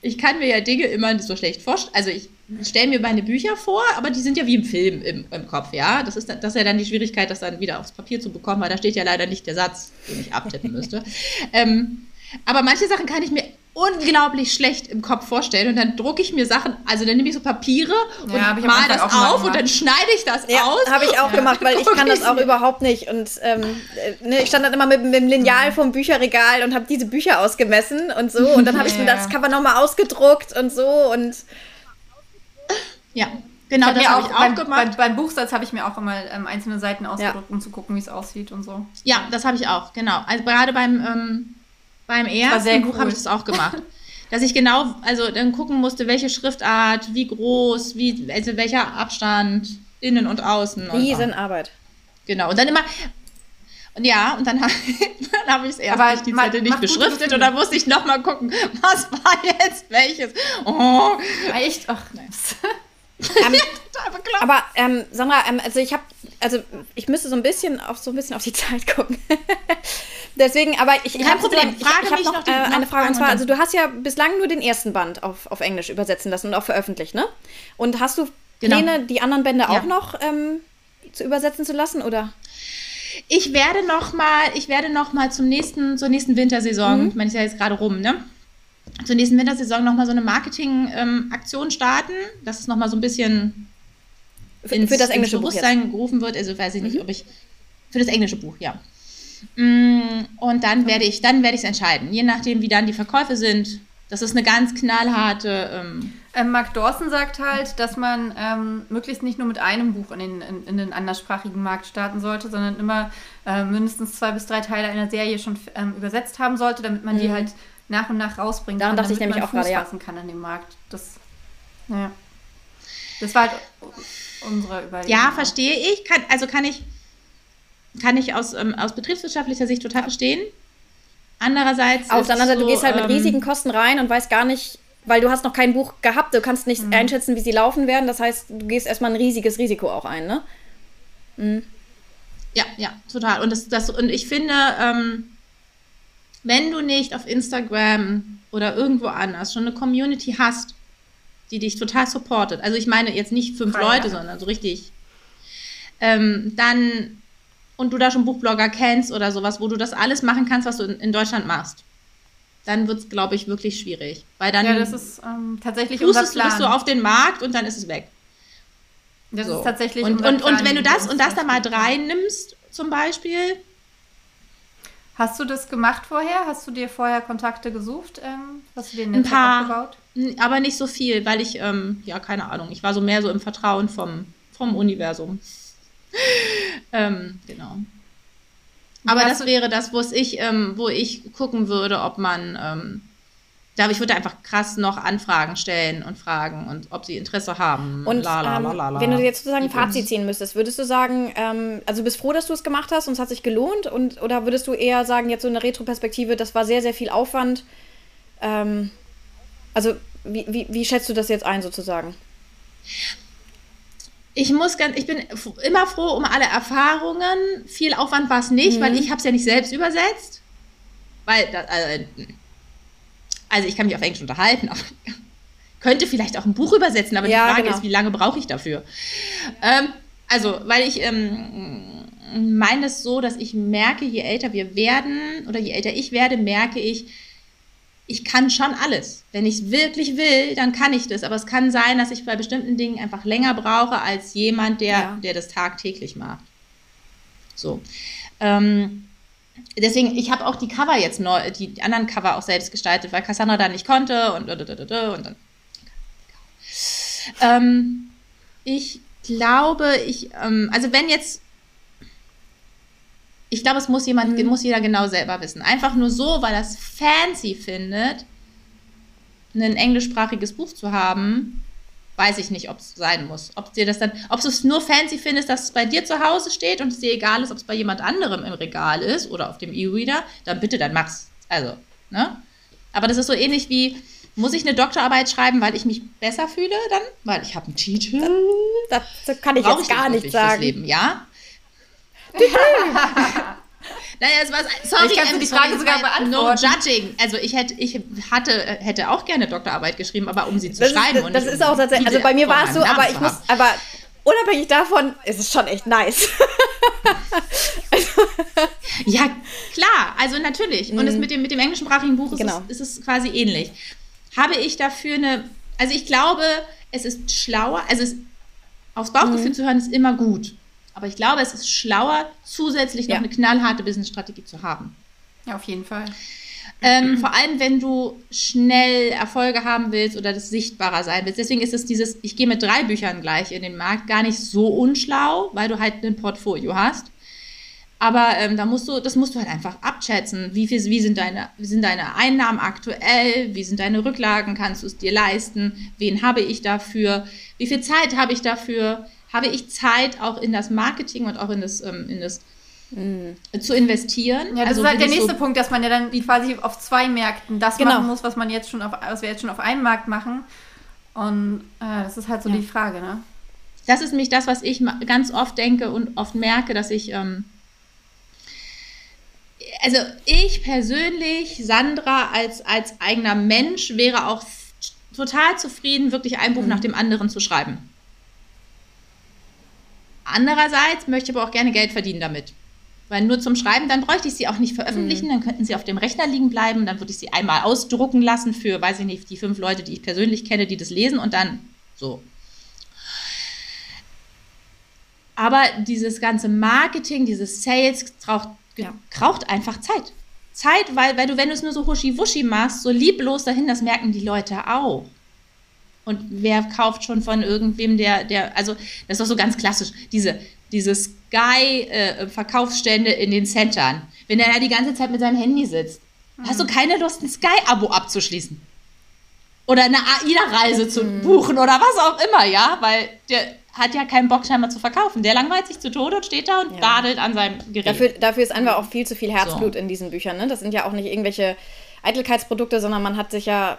ich kann mir ja Dinge immer nicht so schlecht vorstellen. Also ich stelle mir meine Bücher vor, aber die sind ja wie im Film im, im Kopf, ja. Das ist, das ist ja dann die Schwierigkeit, das dann wieder aufs Papier zu bekommen, weil da steht ja leider nicht der Satz, den ich abtippen müsste. <laughs> ähm, aber manche Sachen kann ich mir unglaublich schlecht im Kopf vorstellen und dann drucke ich mir Sachen, also dann nehme ich so Papiere und ja, mal das auf und dann schneide ich das ja, aus. habe ich auch <laughs> gemacht, weil ich kann das auch überhaupt nicht und ähm, ne, ich stand dann immer mit, mit dem Lineal vom Bücherregal und habe diese Bücher ausgemessen und so und dann habe ich mir <laughs> das Cover nochmal ausgedruckt und so und ja, Genau, das habe ich auch beim, gemacht. Beim, beim Buchsatz habe ich mir auch immer ähm, einzelne Seiten ausgedruckt, ja. um zu gucken, wie es aussieht und so. Ja, das habe ich auch, genau. Also gerade beim, ähm, beim ersten Buch cool. habe ich das auch gemacht. <laughs> dass ich genau, also dann gucken musste, welche Schriftart, wie groß, wie, also welcher Abstand, innen und außen. Riesenarbeit. Genau. Und dann immer, und ja, und dann, <laughs> dann habe ich es erst Aber nicht, die Zettel nicht beschriftet und dann musste ich nochmal gucken, <laughs> was war jetzt welches. Oh. Echt? Ach, nice. Aber ähm, Sandra, ähm, also ich habe, also ich müsste so ein bisschen auf so ein bisschen auf die <laughs> Zeit gucken. Deswegen, aber ich, ich habe Problem. ich, ich hab noch, noch die, äh, eine Frage und zwar, also du hast ja bislang nur den ersten Band auf, auf Englisch übersetzen lassen und auch veröffentlicht, ne? Und hast du genau. Pläne, genau. die anderen Bände ja. auch noch ähm, zu übersetzen zu lassen, oder? Ich werde noch mal, ich werde noch mal zum nächsten, zur nächsten Wintersaison, mhm. ich meine, ist ja jetzt gerade rum, ne? Zur nächsten Wintersaison noch mal so eine Marketing-Aktion ähm, starten, dass es noch mal so ein bisschen für, ins, für das englische Bewusstsein Buch gerufen wird. Also weiß ich nicht, mhm. ob ich für das englische Buch, ja. Mm, und dann werde ich, dann werde ich es entscheiden, je nachdem, wie dann die Verkäufe sind. Das ist eine ganz knallharte. Ähm, ähm, Mark Dawson sagt halt, dass man ähm, möglichst nicht nur mit einem Buch in den, in, in den anderssprachigen Markt starten sollte, sondern immer äh, mindestens zwei bis drei Teile einer Serie schon ähm, übersetzt haben sollte, damit man mhm. die halt nach und nach rausbringen Daran kann, dachte ich nämlich auch Fuß gerade, fassen kann an dem Markt. Das, ja. das war halt unsere Überlegung. Ja, verstehe ich. Kann, also kann ich, kann ich aus, ähm, aus betriebswirtschaftlicher Sicht total verstehen. Andererseits. Auf der anderen Seite, so, du gehst halt mit ähm, riesigen Kosten rein und weißt gar nicht, weil du hast noch kein Buch gehabt, du kannst nicht mhm. einschätzen, wie sie laufen werden. Das heißt, du gehst erstmal ein riesiges Risiko auch ein, ne? Mhm. Ja, ja, total. Und, das, das, und ich finde, ähm, wenn du nicht auf Instagram oder irgendwo anders schon eine Community hast, die dich total supportet, also ich meine jetzt nicht fünf Frei, Leute, sondern so richtig, ähm, dann und du da schon Buchblogger kennst oder sowas, wo du das alles machen kannst, was du in, in Deutschland machst dann wird es, glaube ich, wirklich schwierig. Weil dann ja, das ist ähm, tatsächlich unser Plan. bist du auf den Markt und dann ist es weg. Das so. ist tatsächlich und, und, und wenn du das und das da mal rein nimmst, zum Beispiel. Hast du das gemacht vorher? Hast du dir vorher Kontakte gesucht? Ähm, hast du dir ein paar, aufgebaut? Aber nicht so viel, weil ich, ähm, ja, keine Ahnung, ich war so mehr so im Vertrauen vom, vom Universum. <laughs> ähm, genau. Aber das wäre das, wo ich, ähm, wo ich gucken würde, ob man, ähm, da ich würde einfach krass noch Anfragen stellen und fragen und ob sie Interesse haben. Und ähm, wenn du jetzt sozusagen ein Fazit ziehen müsstest, würdest du sagen, ähm, also du bist froh, dass du es gemacht hast und es hat sich gelohnt und oder würdest du eher sagen, jetzt so eine Retroperspektive, das war sehr, sehr viel Aufwand? Ähm, also wie, wie, wie schätzt du das jetzt ein sozusagen? ich muss ganz, ich bin immer froh um alle Erfahrungen. Viel Aufwand war es nicht, mhm. weil ich habe es ja nicht selbst übersetzt. Weil, also, also ich kann mich auf Englisch unterhalten, aber <laughs> könnte vielleicht auch ein Buch übersetzen, aber ja, die Frage genau. ist, wie lange brauche ich dafür? Ähm, also, weil ich ähm, meine es so, dass ich merke, je älter wir werden oder je älter ich werde, merke ich, ich kann schon alles. Wenn ich es wirklich will, dann kann ich das. Aber es kann sein, dass ich bei bestimmten Dingen einfach länger brauche als jemand, der, ja. der das tagtäglich macht. So. Ähm, deswegen, ich habe auch die Cover jetzt neu, die anderen Cover auch selbst gestaltet, weil Cassandra da nicht konnte und, und, und dann. Ähm, ich glaube, ich, ähm, also wenn jetzt ich glaube, es muss jemand, mhm. muss jeder genau selber wissen. Einfach nur so, weil er es fancy findet, ein englischsprachiges Buch zu haben, weiß ich nicht, ob es sein muss. Ob dir das dann, ob du es nur fancy findest, dass es bei dir zu Hause steht und es dir egal ist, ob es bei jemand anderem im Regal ist oder auf dem E-Reader, dann bitte, dann mach's. Also, ne? Aber das ist so ähnlich wie, muss ich eine Doktorarbeit schreiben, weil ich mich besser fühle dann? Weil ich habe einen Titel. Das, das kann ich Brauch jetzt gar nicht sagen. Leben, ja? <laughs> Naja, es war sorry, ich kann ähm, die Frage sogar beantworten. No judging. Also ich hätte, ich hatte, hätte auch gerne Doktorarbeit geschrieben, aber um sie zu das schreiben. Ist, und das ist auch tatsächlich. Also bei mir war es so, aber ich muss, aber unabhängig davon ist es schon echt nice. <laughs> ja, klar, also natürlich. Und mhm. es mit dem, mit dem englischsprachigen Buch ist, genau. es, ist es quasi ähnlich. Habe ich dafür eine, also ich glaube, es ist schlauer, also es, aufs Bauchgefühl mhm. zu hören, ist immer gut. Aber ich glaube, es ist schlauer, zusätzlich noch ja. eine knallharte Businessstrategie zu haben. Ja, auf jeden Fall. Ähm, vor allem, wenn du schnell Erfolge haben willst oder das sichtbarer sein willst. Deswegen ist es dieses, ich gehe mit drei Büchern gleich in den Markt, gar nicht so unschlau, weil du halt ein Portfolio hast. Aber ähm, da musst du, das musst du halt einfach abschätzen. Wie, viel, wie, sind deine, wie sind deine Einnahmen aktuell? Wie sind deine Rücklagen? Kannst du es dir leisten? Wen habe ich dafür? Wie viel Zeit habe ich dafür? Habe ich Zeit auch in das Marketing und auch in das, ähm, in das mhm. zu investieren? Ja, das also, ist halt der nächste so Punkt, dass man ja dann quasi auf zwei Märkten das genau. machen muss, was man jetzt schon auf, was wir jetzt schon auf einem Markt machen. Und äh, das ist halt so ja. die Frage, ne? Das ist nämlich das, was ich ganz oft denke und oft merke, dass ich ähm, also ich persönlich, Sandra als, als eigener Mensch, wäre auch total zufrieden, wirklich ein Buch mhm. nach dem anderen zu schreiben. Andererseits möchte ich aber auch gerne Geld verdienen damit. Weil nur zum Schreiben, dann bräuchte ich sie auch nicht veröffentlichen, mhm. dann könnten sie auf dem Rechner liegen bleiben, dann würde ich sie einmal ausdrucken lassen für, weiß ich nicht, die fünf Leute, die ich persönlich kenne, die das lesen und dann so. Aber dieses ganze Marketing, dieses Sales braucht ja. braucht einfach Zeit. Zeit, weil, weil du, wenn du es nur so huschi-wuschi machst, so lieblos dahin, das merken die Leute auch. Und wer kauft schon von irgendwem, der, der, also das ist doch so ganz klassisch, diese, diese Sky-Verkaufsstände äh, in den Centern. Wenn er da die ganze Zeit mit seinem Handy sitzt, mhm. hast du keine Lust, ein Sky-Abo abzuschließen. Oder eine AIDA-Reise zu mhm. buchen oder was auch immer, ja, weil der, hat ja keinen Bock scheinbar zu verkaufen. Der langweilt sich zu Tode und steht da und ja. dadelt an seinem Gerät. Dafür, dafür ist einfach auch viel zu viel Herzblut so. in diesen Büchern. Ne? Das sind ja auch nicht irgendwelche Eitelkeitsprodukte, sondern man hat sich ja,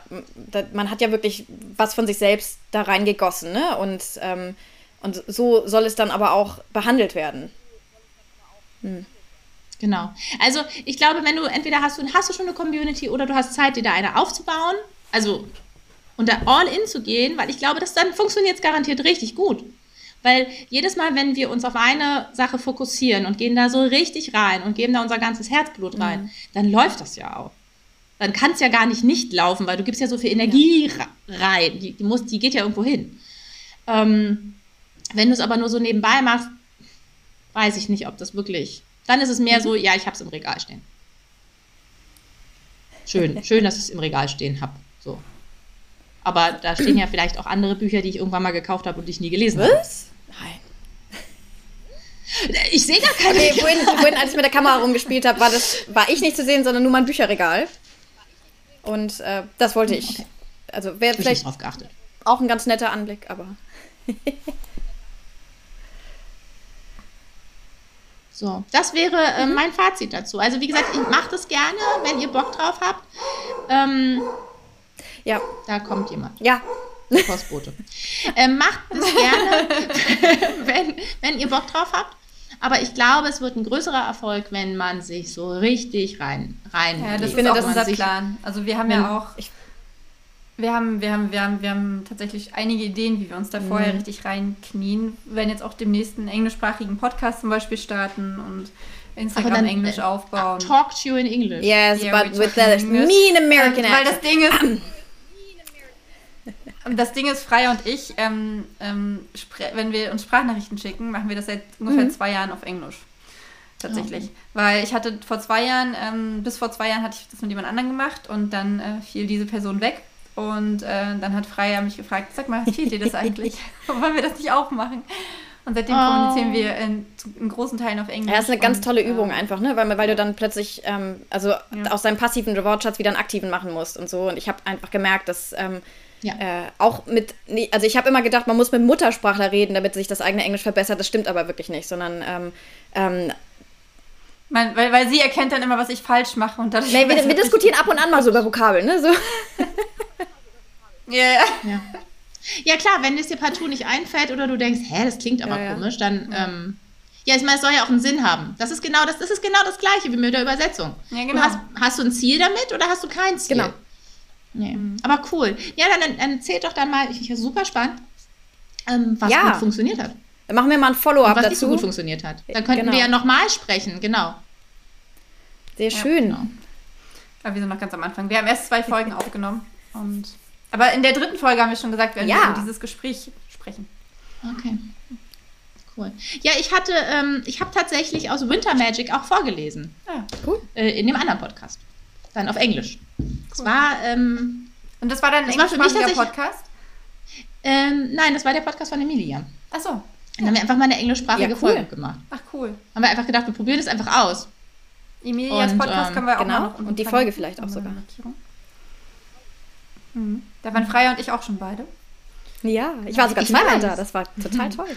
man hat ja wirklich was von sich selbst da reingegossen. Ne? Und, ähm, und so soll es dann aber auch behandelt werden. Hm. Genau. Also ich glaube, wenn du entweder hast du, hast du schon eine Community oder du hast Zeit, dir da eine aufzubauen. Also und da all in zu gehen, weil ich glaube, dass dann funktioniert es garantiert richtig gut. Weil jedes Mal, wenn wir uns auf eine Sache fokussieren und gehen da so richtig rein und geben da unser ganzes Herzblut rein, mhm. dann läuft das ja auch. Dann kann es ja gar nicht nicht laufen, weil du gibst ja so viel Energie ja. rein. Die, die, muss, die geht ja irgendwo hin. Ähm, wenn du es aber nur so nebenbei machst, weiß ich nicht, ob das wirklich. Dann ist es mehr mhm. so, ja, ich habe es im Regal stehen. Schön, <laughs> schön, dass ich es im Regal stehen habe. So. Aber da stehen ja vielleicht auch andere Bücher, die ich irgendwann mal gekauft habe und die ich nie gelesen habe. Was? Nein. Ich sehe gar keine. Okay, vorhin, vorhin, als ich mit der Kamera rumgespielt habe, war, war ich nicht zu sehen, sondern nur mein Bücherregal. Und äh, das wollte ich. Okay. Also wäre vielleicht drauf geachtet. auch ein ganz netter Anblick, aber. <laughs> so, das wäre äh, mhm. mein Fazit dazu. Also wie gesagt, mache das gerne, wenn ihr Bock drauf habt. Ähm, ja. Da kommt jemand. Ja. Postbote. <laughs> ähm, macht es gerne, <laughs> wenn, wenn ihr Bock drauf habt. Aber ich glaube, es wird ein größerer Erfolg, wenn man sich so richtig rein rein. Ja, das ich finde, das ist der Plan. Also wir haben ja auch, ich, wir haben, wir haben, wir haben, wir haben tatsächlich einige Ideen, wie wir uns da vorher mhm. richtig reinknien. Wir werden jetzt auch demnächst einen englischsprachigen Podcast zum Beispiel starten und Instagram dann, Englisch äh, aufbauen. Talk to you in English. Yes, yeah, but with that mean American accent. Weil das Ding ist, <clears throat> <laughs> das Ding ist, Freya und ich, ähm, ähm, wenn wir uns Sprachnachrichten schicken, machen wir das seit ungefähr mhm. zwei Jahren auf Englisch. Tatsächlich. Okay. Weil ich hatte vor zwei Jahren, ähm, bis vor zwei Jahren hatte ich das mit jemand anderem gemacht und dann äh, fiel diese Person weg. Und äh, dann hat Freya mich gefragt, sag mal, fehlt dir das eigentlich? <laughs> <laughs> Wollen wir das nicht auch machen? Und seitdem oh. kommunizieren wir in, in, großen Teilen auf Englisch. Ja, das ist eine ganz tolle und, Übung äh, einfach, ne? Weil, weil du dann plötzlich ähm, also ja. aus deinem passiven Wortschatz wieder einen aktiven machen musst und so. Und ich habe einfach gemerkt, dass ähm, ja. Äh, auch mit, also ich habe immer gedacht, man muss mit Muttersprachler reden, damit sich das eigene Englisch verbessert. Das stimmt aber wirklich nicht, sondern ähm, ähm, mein, weil, weil sie erkennt dann immer, was ich falsch mache. Und dadurch nee, wir, <laughs> wir diskutieren ab und an mal so über Vokabeln, ne? So. <laughs> yeah. ja. Ja, klar, wenn es dir partout nicht einfällt oder du denkst, hä, das klingt aber ja, komisch, dann. Ja. Ähm, ja, ich meine, es soll ja auch einen Sinn haben. Das ist genau das, das ist genau das Gleiche wie mit der Übersetzung. Ja, genau. Du hast, hast du ein Ziel damit oder hast du kein Ziel? Genau. Nee. Mhm. Aber cool. Ja, dann, dann erzählt doch dann mal, ich finde super spannend, ähm, was ja. gut funktioniert hat. Dann machen wir mal ein Follow-up dazu. Was nicht so gut funktioniert hat. Dann könnten genau. wir ja nochmal sprechen, genau. Sehr schön. Ja, genau. Aber wir sind noch ganz am Anfang. Wir haben erst zwei <laughs> Folgen aufgenommen. Und, aber in der dritten Folge haben wir schon gesagt, werden ja. wir über dieses Gespräch sprechen. Okay. Cool. Ja, ich hatte, ähm, ich habe tatsächlich aus Winter Magic auch vorgelesen. Ah, cool. Äh, in dem anderen Podcast. Dann auf Englisch. Es war. Ähm, Und das war dann ein englischsprachiger Podcast? Ähm, nein, das war der Podcast von Emilia. Ach so. dann haben wir einfach mal eine englischsprachige Ja, cool. Folge gemacht. Ach, cool. Haben wir einfach gedacht, wir probieren das einfach aus. Emilias Und, Podcast ähm, können wir auch genau. mal noch Und die unten Folge vielleicht auch sogar. Mhm. Da waren Freya und ich auch schon beide. Ja, ich war sogar Ich zweimal da. Das war total <laughs> toll.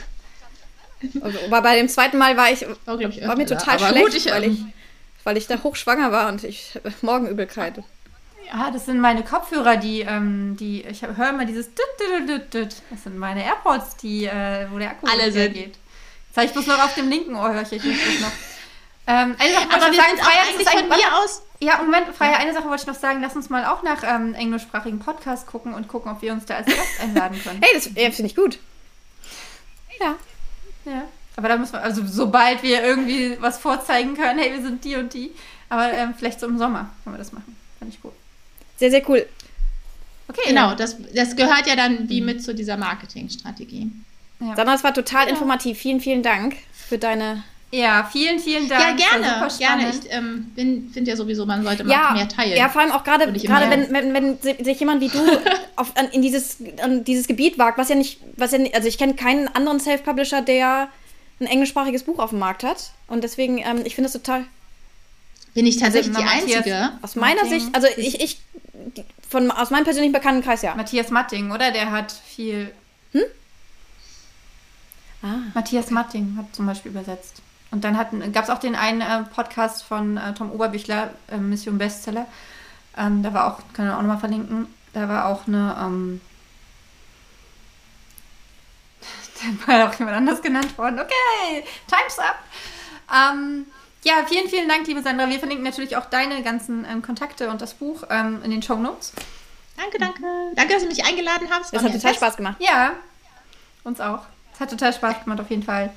Aber bei dem zweiten Mal war ich War, ich, war mir total da. Schlecht, gut, ich, weil, ich, ähm, weil ich da hochschwanger war und ich Morgenübelkeit. Ja, das sind meine Kopfhörer, die, ähm, die ich höre immer dieses Düt, Düt, Düt, Düt. Das sind meine AirPods, die, äh, wo der Akku Alle sind. geht. Das habe ich bloß noch auf dem linken Ohr, höre ich, das noch. <laughs> Ähm, eine Sache wollte Aber ich wir sind sagen, Freya, das eigentlich von mir aus. Ja, Moment, Freya, eine Sache wollte ich noch sagen. Lass uns mal auch nach ähm, englischsprachigen Podcasts gucken und gucken, ob wir uns da als Gast <laughs> einladen können. Hey, das ja, finde ich gut. Ja. Ja. Aber da müssen wir, also sobald wir irgendwie was vorzeigen können, hey, wir sind die und die. Aber ähm, vielleicht so im Sommer können wir das machen. Fand ich gut. Sehr, sehr cool. Okay. Genau, das, das gehört ja dann wie mit zu dieser Marketingstrategie. Ja. Sandra, es war total Ja. informativ. Vielen, vielen Dank für deine. ja, vielen, vielen Dank. Ja, gerne, super gerne. Ich ähm, bin- finde ja sowieso, man sollte mal Ja, mehr teilen. ja, vor allem auch gerade, gerade wenn, wenn, wenn si- sich jemand wie du <laughs> auf, an, in dieses, an dieses Gebiet wagt, was ja nicht, was ja nicht, also ich kenne keinen anderen Self-Publisher, der ein englischsprachiges Buch auf dem Markt hat. Und deswegen, ähm, ich finde das total, Bin ich tatsächlich Also, die Matthias- Einzige. aus meiner Martin Sicht, also ich, ich, von, aus meinem persönlichen Bekanntenkreis, ja. Matthias Matting, oder? Der hat viel. Ah. Matthias Matting hat zum Beispiel übersetzt. Und dann gab es auch den einen äh, Podcast von äh, Tom Oberbüchler, äh, Mission Bestseller. Ähm, da war auch, können wir auch nochmal verlinken, da war auch eine, ähm, <laughs> da war auch jemand anders genannt worden. Okay, time's up. Ähm, ja, vielen, vielen Dank, liebe Sandra. Wir verlinken natürlich auch deine ganzen ähm, Kontakte und das Buch ähm, in den Show Notes. Danke, danke. Danke, dass du mich eingeladen hast. Das hat total. Spaß gemacht. Ja, uns auch. Es hat total Spaß gemacht, auf jeden Fall.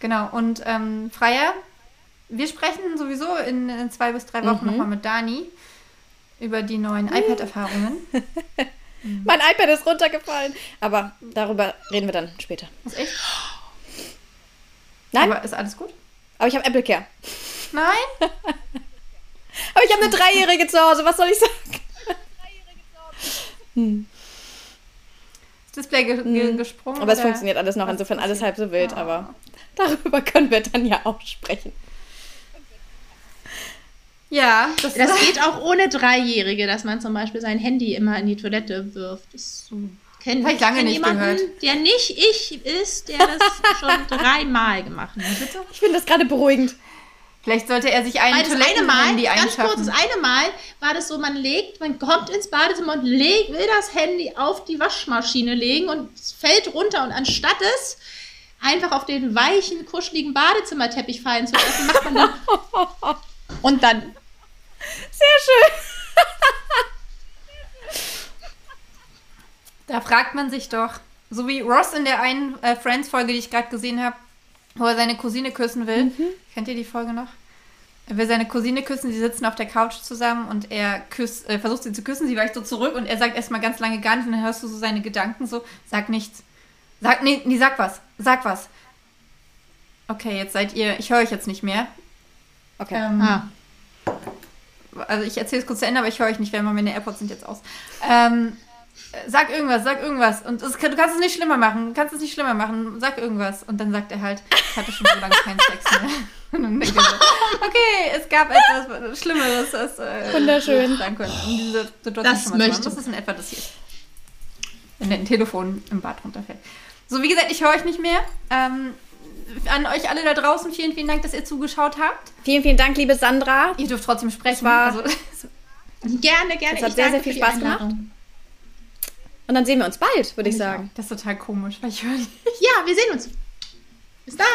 Genau, und ähm, Freya, wir sprechen sowieso in, in zwei bis drei Wochen Mhm. nochmal mit Dani über die neuen iPad-Erfahrungen. <laughs> Mein iPad ist runtergefallen. Aber darüber reden wir dann später. Ist echt? Nein, Aber ist alles gut? Aber ich habe Apple Care. Nein? <laughs> Aber ich habe eine Dreijährige zu Hause, was soll ich sagen? Das Display ge ge gesprungen? Aber es funktioniert alles noch, insofern ist alles halb so wild, Oh. aber darüber können wir dann ja auch sprechen. Ja, das, Das geht auch ohne Dreijährige, dass man zum Beispiel sein Handy immer in die Toilette wirft. Das kennt Hab ich lange kenn nicht jemanden, gehört. der nicht ich ist, der das <laughs> schon dreimal gemacht hat. Bitte? Ich finde das gerade beruhigend. Vielleicht sollte er sich ein Weil das eine Mal, Toilettenhandy ganz kurz, das eine Mal war das so, man legt, man kommt ins Badezimmer und legt, will das Handy auf die Waschmaschine legen und es fällt runter und anstatt es einfach auf den weichen, kuscheligen Badezimmerteppich fallen zu lassen, macht man <laughs> dann und dann Sehr schön. <laughs> Da fragt man sich doch, so wie Ross in der einen äh, Friends-Folge, die ich gerade gesehen habe, wo er seine Cousine küssen will. Mhm. Kennt ihr die Folge noch? Er will seine Cousine küssen, sie sitzen auf der Couch zusammen und er küsst, äh, versucht sie zu küssen, sie weicht so zurück und er sagt erstmal ganz lange gar nichts und dann hörst du so seine Gedanken so, sag nichts. Sag, nee, nee, sag was, sag was. Okay, jetzt seid ihr, ich höre euch jetzt nicht mehr. Okay. Ähm, ah, also ich erzähle es kurz zu Ende, aber ich höre euch nicht, weil meine AirPods sind jetzt aus. Ähm, äh, sag irgendwas, sag irgendwas. Und es, du kannst es nicht schlimmer machen, du kannst es nicht schlimmer machen, sag irgendwas. Und dann sagt er halt, ich hatte schon so lange keinen Sex mehr. <laughs> Und dann denke ich so, okay, es gab etwas Schlimmeres, das äh, Wunderschön. sein könnte, um diese Situation Das schon mal zu möchte- machen. Das ist in etwa das hier. Wenn ein Telefon im Bad runterfällt. So, wie gesagt, ich höre euch nicht mehr. Ähm, an euch alle da draußen, vielen, vielen Dank, dass ihr zugeschaut habt. Vielen, vielen Dank, liebe Sandra. Ihr dürft trotzdem sprechen. war- also, <laughs> gerne, gerne. Es hat Ich sehr, danke sehr viel Spaß Einladung. Und dann sehen wir uns bald, würde ich sagen. das ist total komisch, weil ich höre nicht. Ja, wir sehen uns. Bis dann.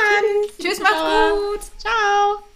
Tschüss, macht's Ciao. gut. Ciao.